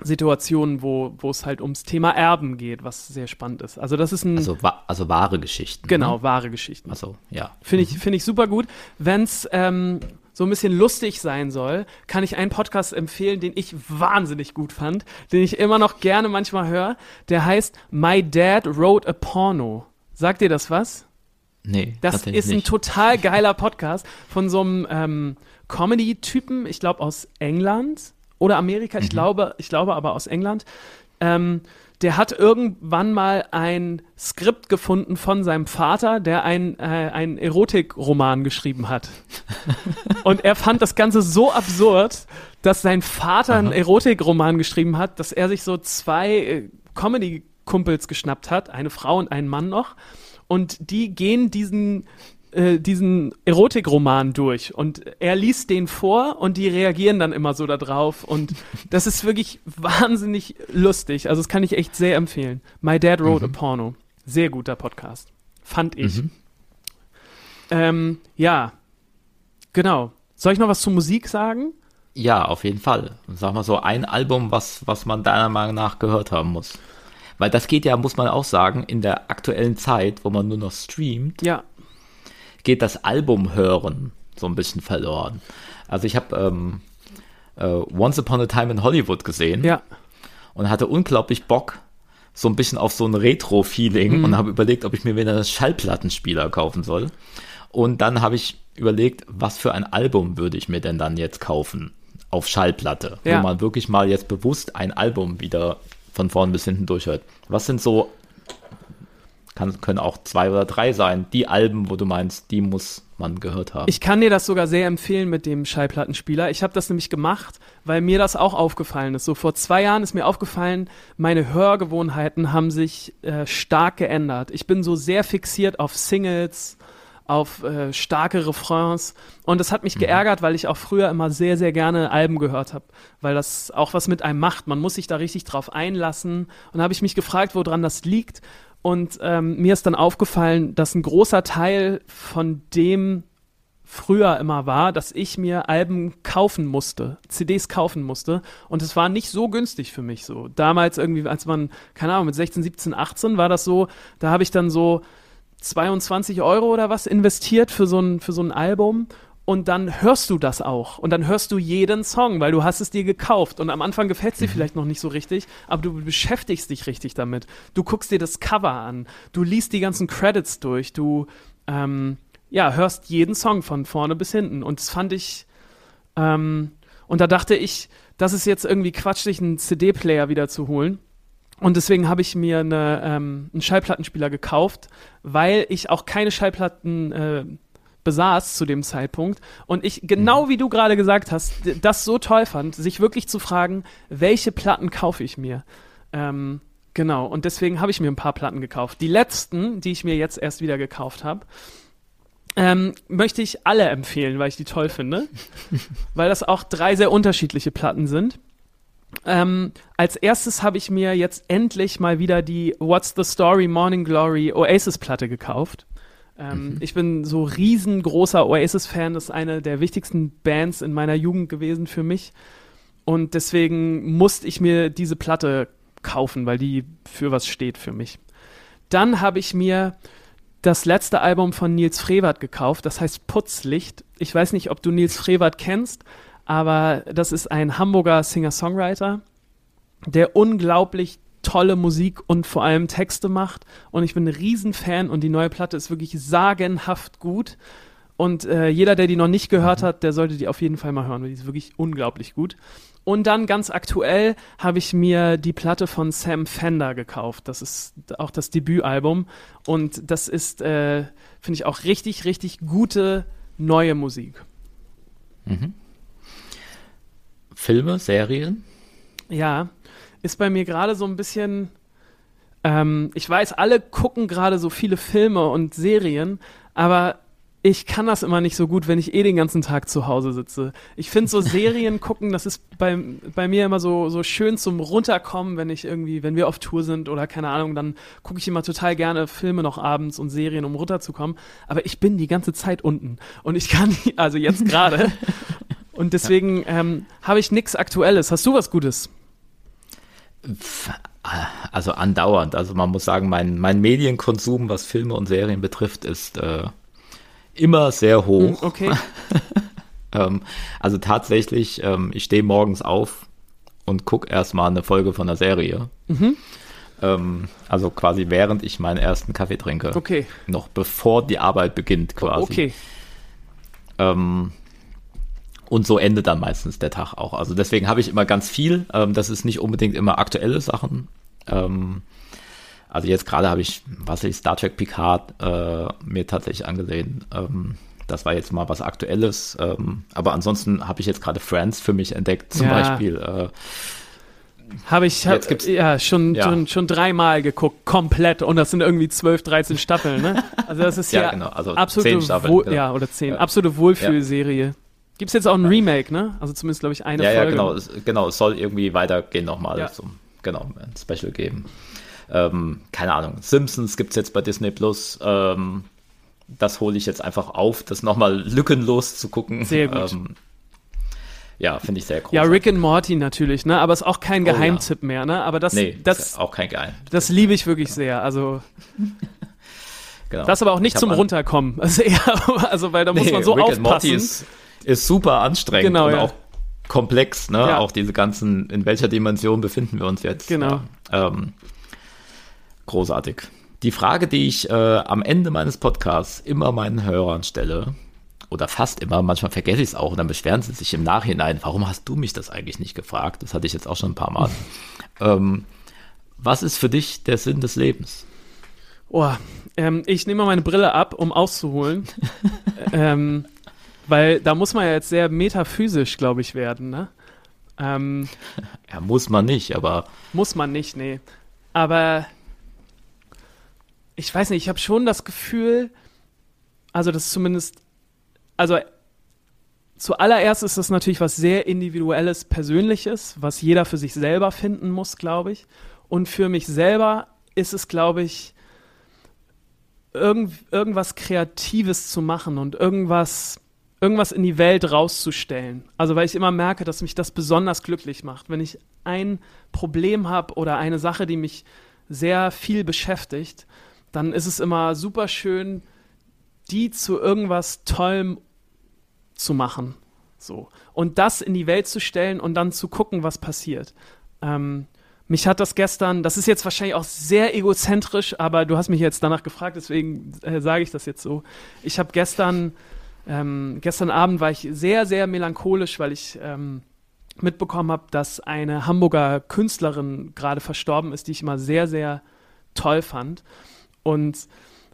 Situationen, wo, es halt ums Thema Erben geht, was sehr spannend ist. Also das ist ein, Also, wa also wahre Geschichten. genau, Ne? wahre Geschichten. Also, ja. Finde ich, finde ich super gut. Wenn es ähm, so ein bisschen lustig sein soll, kann ich einen Podcast empfehlen, den ich wahnsinnig gut fand, den ich immer noch gerne manchmal höre. Der heißt My Dad Wrote a Porno. Sagt dir das was? Nee, Das ist ein nicht. total geiler Podcast von so einem ähm, Comedy-Typen, ich glaube aus England oder Amerika, Mhm. ich glaube, ich glaube aber aus England. Ähm, der hat irgendwann mal ein Skript gefunden von seinem Vater, der ein, äh, einen Erotikroman geschrieben hat. Und er fand das Ganze so absurd, dass sein Vater einen Erotikroman geschrieben hat, dass er sich so zwei äh, Comedy-Kumpels geschnappt hat, eine Frau und einen Mann noch. Und die gehen diesen, äh, diesen Erotikroman durch. Und er liest den vor und die reagieren dann immer so da drauf. Und das ist wirklich wahnsinnig lustig. Also das kann ich echt sehr empfehlen. My Dad Wrote a Porno. Sehr guter Podcast. Fand ich. Ähm, ja, genau. Soll ich noch was zur Musik sagen? Ja, auf jeden Fall. Sag mal so ein Album, was, was man deiner Meinung nach gehört haben muss. Weil das geht ja, muss man auch sagen, in der aktuellen Zeit, wo man nur noch streamt, Ja. Geht das Album hören so ein bisschen verloren. Also ich habe ähm, äh, Once Upon a Time in Hollywood gesehen Ja. und hatte unglaublich Bock so ein bisschen auf so ein Retro-Feeling und habe überlegt, ob ich mir wieder einen Schallplattenspieler kaufen soll. Und dann habe ich überlegt, was für ein Album würde ich mir denn dann jetzt kaufen? auf Schallplatte, Ja. wo man wirklich mal jetzt bewusst ein Album wieder von vorn bis hinten durchhört. Was sind so, kann, können auch zwei oder drei sein, die Alben, wo du meinst, die muss man gehört haben? Ich kann dir das sogar sehr empfehlen mit dem Schallplattenspieler. Ich habe das nämlich gemacht, weil mir das auch aufgefallen ist. So vor zwei Jahren ist mir aufgefallen, meine Hörgewohnheiten haben sich äh, stark geändert. Ich bin so sehr fixiert auf Singles, auf äh, starke Refrains und das hat mich geärgert, weil ich auch früher immer sehr, sehr gerne Alben gehört habe, weil das auch was mit einem macht. Man muss sich da richtig drauf einlassen und da habe ich mich gefragt, woran das liegt und ähm, mir ist dann aufgefallen, dass ein großer Teil von dem früher immer war, dass ich mir Alben kaufen musste, CDs kaufen musste und es war nicht so günstig für mich so. Damals irgendwie, als man, keine Ahnung, mit 16, 17, 18 war das so, da habe ich dann so 22 Euro oder was investiert für so ein, für so ein Album und dann hörst du das auch. Und dann hörst du jeden Song, weil du hast es dir gekauft. Und am Anfang gefällt es dir vielleicht noch nicht so richtig, aber du beschäftigst dich richtig damit. Du guckst dir das Cover an, du liest die ganzen Credits durch, du ähm, ja, hörst jeden Song von vorne bis hinten. Und das fand ich ähm, und da dachte ich, das ist jetzt irgendwie Quatsch, sich einen CD-Player wieder zu holen. Und deswegen habe ich mir eine, ähm, einen Schallplattenspieler gekauft, weil ich auch keine Schallplatten äh, besaß zu dem Zeitpunkt. Und ich, genau wie du gerade gesagt hast, das so toll fand, sich wirklich zu fragen, welche Platten kaufe ich mir? Ähm, genau, und deswegen habe ich mir ein paar Platten gekauft. Die letzten, die ich mir jetzt erst wieder gekauft habe, ähm, möchte ich alle empfehlen, weil ich die toll finde. weil das auch drei sehr unterschiedliche Platten sind. Ähm, als erstes habe ich mir jetzt endlich mal wieder die What's the Story Morning Glory Oasis Platte gekauft. Ähm, Ich bin so riesengroßer Oasis-Fan. Das ist eine der wichtigsten Bands in meiner Jugend gewesen für mich. Und deswegen musste ich mir diese Platte kaufen, weil die für was steht für mich. Dann habe ich mir das letzte Album von Nils Frevert gekauft. Das heißt Putzlicht. Ich weiß nicht, ob du Nils Frevert kennst, aber das ist ein Hamburger Singer-Songwriter, der unglaublich tolle Musik und vor allem Texte macht. Und ich bin ein Riesenfan und die neue Platte ist wirklich sagenhaft gut. Und äh, jeder, der die noch nicht gehört hat, der sollte die auf jeden Fall mal hören, weil die ist wirklich unglaublich gut. Und dann ganz aktuell habe ich mir die Platte von Sam Fender gekauft. Das ist auch das Debütalbum. Und das ist, äh, finde ich, auch richtig, richtig gute neue Musik. Filme, Serien? Ja, ist bei mir gerade so ein bisschen. Ähm, ich weiß, alle gucken gerade so viele Filme und Serien, aber ich kann das immer nicht so gut, wenn ich eh den ganzen Tag zu Hause sitze. Ich finde so Serien gucken, das ist bei, bei mir immer so, so schön zum Runterkommen, wenn ich irgendwie, wenn wir auf Tour sind oder keine Ahnung, dann gucke ich immer total gerne Filme noch abends und Serien, um runterzukommen. Aber ich bin die ganze Zeit unten und ich kann, also jetzt gerade. Und deswegen ähm, habe ich nichts Aktuelles. Hast du was Gutes? Also andauernd. Also man muss sagen, mein, mein Medienkonsum, was Filme und Serien betrifft, ist äh, immer sehr hoch. Okay. Ähm, also tatsächlich, ähm, ich stehe morgens auf und gucke erstmal eine Folge von einer Serie. Mhm. Ähm, also quasi während ich meinen ersten Kaffee trinke. Okay. Noch bevor die Arbeit beginnt quasi. Okay. Ähm, und so endet dann meistens der Tag auch. Also deswegen habe ich immer ganz viel. Ähm, das ist nicht unbedingt immer aktuelle Sachen. Ähm, also jetzt gerade habe ich, was ich, Star Trek Picard äh, mir tatsächlich angesehen. Ähm, das war jetzt mal was Aktuelles. Ähm, aber ansonsten habe ich jetzt gerade Friends für mich entdeckt, zum Ja. Beispiel. Äh, Habe ich hab, ja, schon, Ja. schon, schon dreimal geguckt, komplett. Und das sind irgendwie 12, 13 Staffeln, ne? Also das ist Ja, ja, genau, also absolute zehn Staffeln, genau. Ja, oder zehn. Ja. Absolute Wohlfühlserie. Gibt's jetzt auch ein Remake, ne? Also zumindest, glaube ich, eine ja, ja, Folge. genau, es, genau. Es soll irgendwie weitergehen nochmal. Ja. Zum, genau, ein Special geben. Ähm, keine Ahnung. Simpsons gibt's jetzt bei Disney Plus. Ähm, das hole ich jetzt einfach auf, das nochmal lückenlos zu gucken. Sehr gut. Ähm, ja, finde ich sehr groß. Ja, Rick and Morty natürlich, ne? Aber ist auch kein Oh, ja. Geheimtipp mehr, ne? Aber das, Nee, das, ist auch kein Geheim. das liebe ich wirklich sehr. Also, Genau. das aber auch nicht zum an- Runterkommen. Also eher, also, weil da muss Nee, man so Rick aufpassen. Ist super anstrengend Genau, und ja. auch komplex, ne? Ja. Auch diese ganzen, in welcher Dimension befinden wir uns jetzt? Genau. Ja, ähm, großartig. Die Frage, die ich äh, am Ende meines Podcasts immer meinen Hörern stelle, oder fast immer, manchmal vergesse ich es auch und dann beschweren sie sich im Nachhinein, warum hast du mich das eigentlich nicht gefragt? Das hatte ich jetzt auch schon ein paar Mal. ähm, was ist für dich der Sinn des Lebens? Oh, ähm, ich nehme mal meine Brille ab, um auszuholen. ähm, weil da muss man ja jetzt sehr metaphysisch, glaube ich, werden, ne? Ähm, ja, muss man nicht, aber. Muss man nicht, nee. Aber ich weiß nicht, ich habe schon das Gefühl, also das zumindest, also zuallererst ist das natürlich was sehr individuelles, persönliches, was jeder für sich selber finden muss, glaube ich. Und für mich selber ist es, glaube ich, irgend, irgendwas Kreatives zu machen und irgendwas, irgendwas in die Welt rauszustellen. Also weil ich immer merke, dass mich das besonders glücklich macht. Wenn ich ein Problem habe oder eine Sache, die mich sehr viel beschäftigt, dann ist es immer super schön, die zu irgendwas Tollem zu machen. So. Und das in die Welt zu stellen und dann zu gucken, was passiert. Ähm, mich hat das gestern, das ist jetzt wahrscheinlich auch sehr egozentrisch, aber du hast mich jetzt danach gefragt, deswegen äh, sage ich das jetzt so. Ich habe gestern, ähm, gestern Abend war ich sehr, sehr melancholisch, weil ich ähm, mitbekommen habe, dass eine Hamburger Künstlerin gerade verstorben ist, die ich immer sehr, sehr toll fand. Und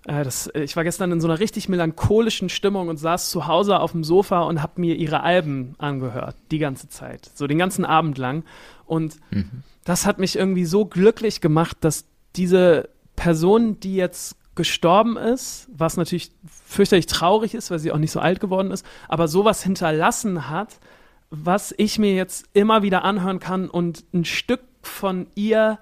äh, das, ich war gestern in so einer richtig melancholischen Stimmung und saß zu Hause auf dem Sofa und habe mir ihre Alben angehört, die ganze Zeit, so den ganzen Abend lang. Und mhm. das hat mich irgendwie so glücklich gemacht, dass diese Person, die jetzt gestorben ist, was natürlich fürchterlich traurig ist, weil sie auch nicht so alt geworden ist, aber sowas hinterlassen hat, was ich mir jetzt immer wieder anhören kann und ein Stück von ihr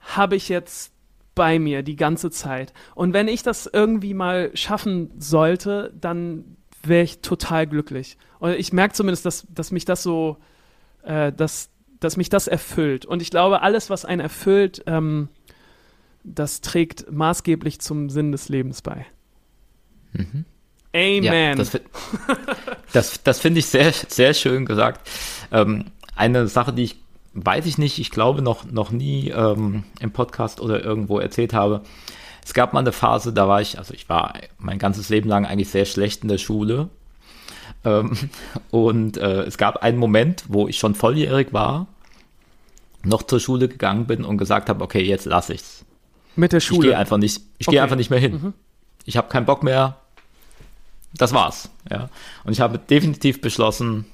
habe ich jetzt bei mir die ganze Zeit. Und wenn ich das irgendwie mal schaffen sollte, dann wäre ich total glücklich. Und ich merke zumindest, dass, dass mich das so, äh, dass, dass mich das erfüllt. Und ich glaube, alles, was einen erfüllt, ähm, das trägt maßgeblich zum Sinn des Lebens bei. Mhm. Amen. Ja, das, das, das finde ich sehr, sehr schön gesagt. Ähm, eine Sache, die ich weiß ich nicht, ich glaube noch, noch nie ähm, im Podcast oder irgendwo erzählt habe. Es gab mal eine Phase, da war ich, also ich war mein ganzes Leben lang eigentlich sehr schlecht in der Schule. Ähm, und äh, es gab einen Moment, wo ich schon volljährig war, noch zur Schule gegangen bin und gesagt habe, okay, jetzt lasse ich's. Mit der Schule? Ich gehe einfach nicht, ich okay. gehe einfach nicht mehr hin. Mhm. Ich habe keinen Bock mehr. Das war's. Ja. Und ich habe definitiv beschlossen,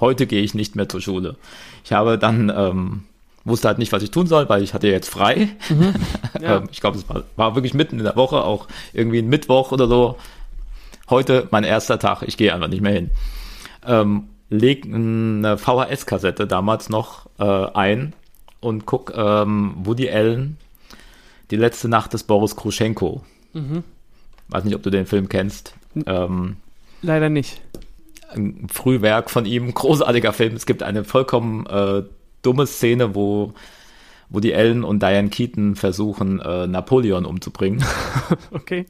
heute gehe ich nicht mehr zur Schule. Ich habe dann, ähm, wusste halt nicht, was ich tun soll, weil ich hatte jetzt frei. Mhm. Ja. Ähm, ich glaube, es war, war, wirklich mitten in der Woche, auch irgendwie ein Mittwoch oder so. Heute mein erster Tag, ich gehe einfach nicht mehr hin. Ähm, leg eine VHS-Kassette damals noch äh, ein und guck ähm, Woody Allen, die letzte Nacht des Boris Kruschenko. Mhm. Weiß nicht, ob du den Film kennst. Ähm, Leider nicht ein Frühwerk von ihm, großartiger Film. Es gibt eine vollkommen äh, dumme Szene, wo, wo die Ellen und Diane Keaton versuchen, äh, Napoleon umzubringen. okay.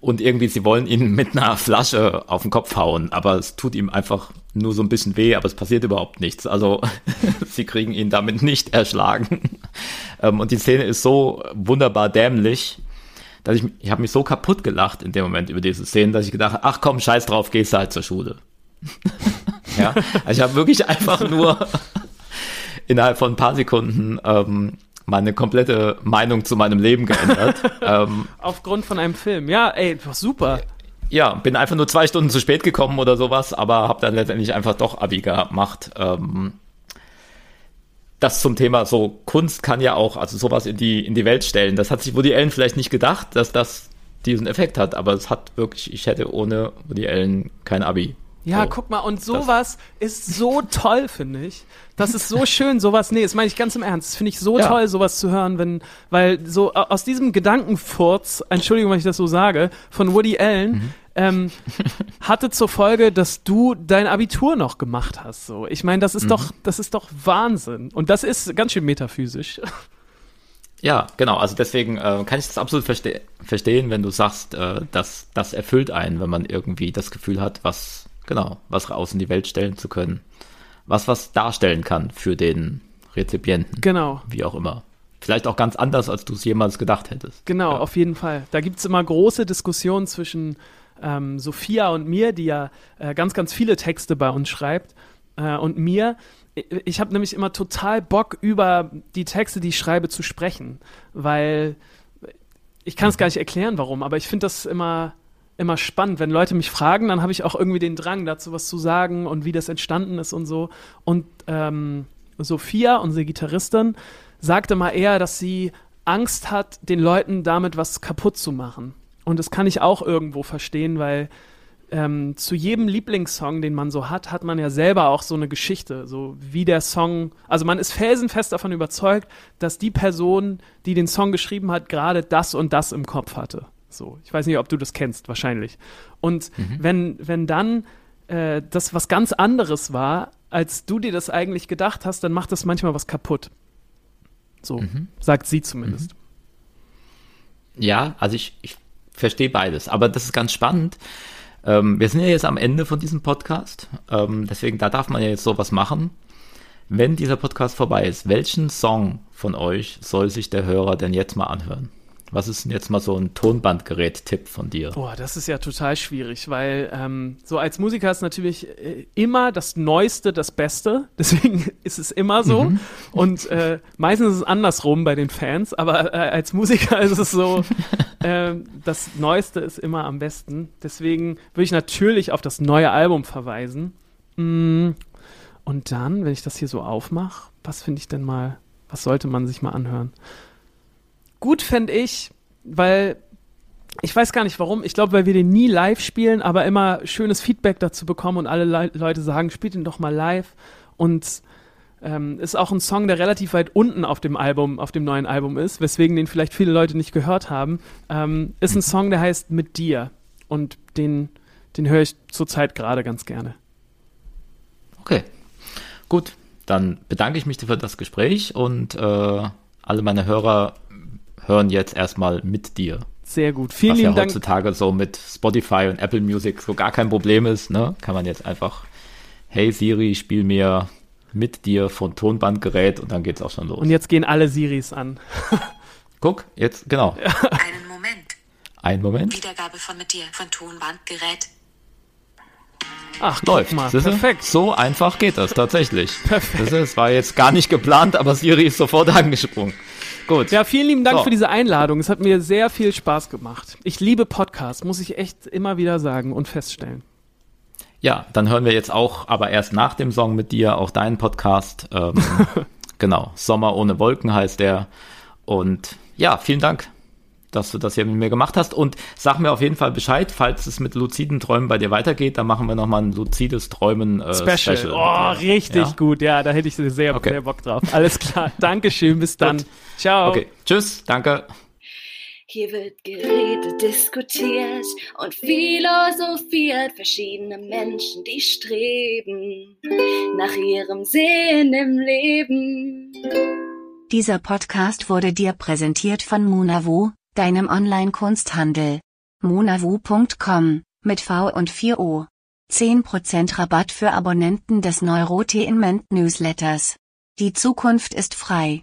Und irgendwie, sie wollen ihn mit einer Flasche auf den Kopf hauen, aber es tut ihm einfach nur so ein bisschen weh, aber es passiert überhaupt nichts. Also sie kriegen ihn damit nicht erschlagen. ähm, und die Szene ist so wunderbar dämlich, dass ich, ich habe mich so kaputt gelacht in dem Moment über diese Szene, dass ich gedacht habe, ach komm, scheiß drauf, gehst halt zur Schule. ja, also ich habe wirklich einfach nur innerhalb von ein paar Sekunden ähm, meine komplette Meinung zu meinem Leben geändert. ähm, Aufgrund von einem Film. Ja, ey, super. Ja, bin einfach nur zwei Stunden zu spät gekommen oder sowas, aber habe dann letztendlich einfach doch Abi gemacht. Ähm, das zum Thema so Kunst kann ja auch also sowas in die in die Welt stellen. Das hat sich Woody Allen vielleicht nicht gedacht, dass das diesen Effekt hat, aber es hat wirklich, ich hätte ohne Woody Allen kein Abi. Ja, so. guck mal, und sowas ist so toll, finde ich. Das ist so schön, sowas, nee, das meine ich ganz im Ernst. Das finde ich so ja. toll, sowas zu hören, wenn, weil so aus diesem Gedankenfurz, Entschuldigung, wenn ich das so sage, von Woody Allen, mhm. ähm, hatte zur Folge, dass du dein Abitur noch gemacht hast. So, ich meine, das ist mhm. doch, das ist doch Wahnsinn. Und das ist ganz schön metaphysisch. Ja, genau. Also deswegen äh, kann ich das absolut verste verstehen, wenn du sagst, äh, dass das erfüllt einen, wenn man irgendwie das Gefühl hat, was Genau, was raus in die Welt stellen zu können. Was was darstellen kann für den Rezipienten. Genau. Wie auch immer. Vielleicht auch ganz anders, als du es jemals gedacht hättest. Genau, ja. auf jeden Fall. Da gibt es immer große Diskussionen zwischen ähm, Sophia und mir, die ja äh, ganz, ganz viele Texte bei uns schreibt, äh, und mir. Ich habe nämlich immer total Bock, über die Texte, die ich schreibe, zu sprechen, weil ich kann es gar nicht erklären, warum, aber ich finde das immer immer spannend. Wenn Leute mich fragen, dann habe ich auch irgendwie den Drang, dazu was zu sagen und wie das entstanden ist und so. Und ähm, Sophia, unsere Gitarristin, sagte mal eher, dass sie Angst hat, den Leuten damit was kaputt zu machen. Und das kann ich auch irgendwo verstehen, weil ähm, zu jedem Lieblingssong, den man so hat, hat man ja selber auch so eine Geschichte, so wie der Song, also man ist felsenfest davon überzeugt, dass die Person, die den Song geschrieben hat, gerade das und das im Kopf hatte. So, ich weiß nicht, ob du das kennst, wahrscheinlich. Und mhm. wenn, wenn dann äh, das was ganz anderes war, als du dir das eigentlich gedacht hast, dann macht das manchmal was kaputt. So, mhm. sagt sie zumindest. Mhm. Ja, also ich, ich verstehe beides, aber das ist ganz spannend. Ähm, wir sind ja jetzt am Ende von diesem Podcast, ähm, deswegen da darf man ja jetzt sowas machen. Wenn dieser Podcast vorbei ist, welchen Song von euch soll sich der Hörer denn jetzt mal anhören? Was ist denn jetzt mal so ein Tonbandgerät-Tipp von dir? Boah, das ist ja total schwierig, weil ähm, so als Musiker ist natürlich äh, immer das Neueste das Beste. Deswegen ist es immer so. Mhm. Und äh, meistens ist es andersrum bei den Fans, aber äh, als Musiker ist es so, äh, das Neueste ist immer am besten. Deswegen würde ich natürlich auf das neue Album verweisen. Mm. Und dann, wenn ich das hier so aufmache, was finde ich denn mal, was sollte man sich mal anhören? Gut fände ich, weil ich weiß gar nicht warum. Ich glaube, weil wir den nie live spielen, aber immer schönes Feedback dazu bekommen und alle Le Leute sagen, spielt ihn doch mal live. Und ähm, ist auch ein Song, der relativ weit unten auf dem Album, auf dem neuen Album ist, weswegen den vielleicht viele Leute nicht gehört haben. Ähm, ist ein Song, der heißt Mit dir. Und den, den höre ich zurzeit gerade ganz gerne. Okay. Gut. Dann bedanke ich mich für das Gespräch und äh, alle meine Hörer hören jetzt erstmal mit dir. Sehr gut. Vielen Was lieben ja heutzutage Dank. so mit Spotify und Apple Music so gar kein Problem ist, ne? Kann man jetzt einfach, hey Siri, spiel mir mit dir von Tonbandgerät und dann geht's auch schon los. Und jetzt gehen alle Siris an. Guck, jetzt, genau. Einen Moment. Ein Moment. Wiedergabe von mit dir von Tonbandgerät. Ach, läuft mal. Perfekt. So einfach geht das tatsächlich. Perfekt. Das war jetzt gar nicht geplant, aber Siri ist sofort angesprungen. Gut. Ja, vielen lieben Dank So. für diese Einladung. Es hat mir sehr viel Spaß gemacht. Ich liebe Podcasts, muss ich echt immer wieder sagen und feststellen. Ja, dann hören wir jetzt auch, aber erst nach dem Song mit dir, auch deinen Podcast. Ähm, genau, Sommer ohne Wolken heißt der. Und ja, vielen Dank, dass du das hier mit mir gemacht hast. Und sag mir auf jeden Fall Bescheid, falls es mit luziden Träumen bei dir weitergeht, dann machen wir nochmal ein luzides Träumen äh, Special. Special. Oh, richtig Ja? gut. Ja, da hätte ich sehr, Okay. sehr Bock drauf. Alles klar. Dankeschön. Bis dann. Gut. Ciao. Okay, tschüss, danke. Hier wird geredet, diskutiert und philosophiert. Verschiedene Menschen, die streben nach ihrem Sinn im Leben. Dieser Podcast wurde dir präsentiert von Munavu, deinem Online-Kunsthandel. Munavu.com, mit V und 4O. 10% Rabatt für Abonnenten des Neurotainment Newsletters. Die Zukunft ist frei.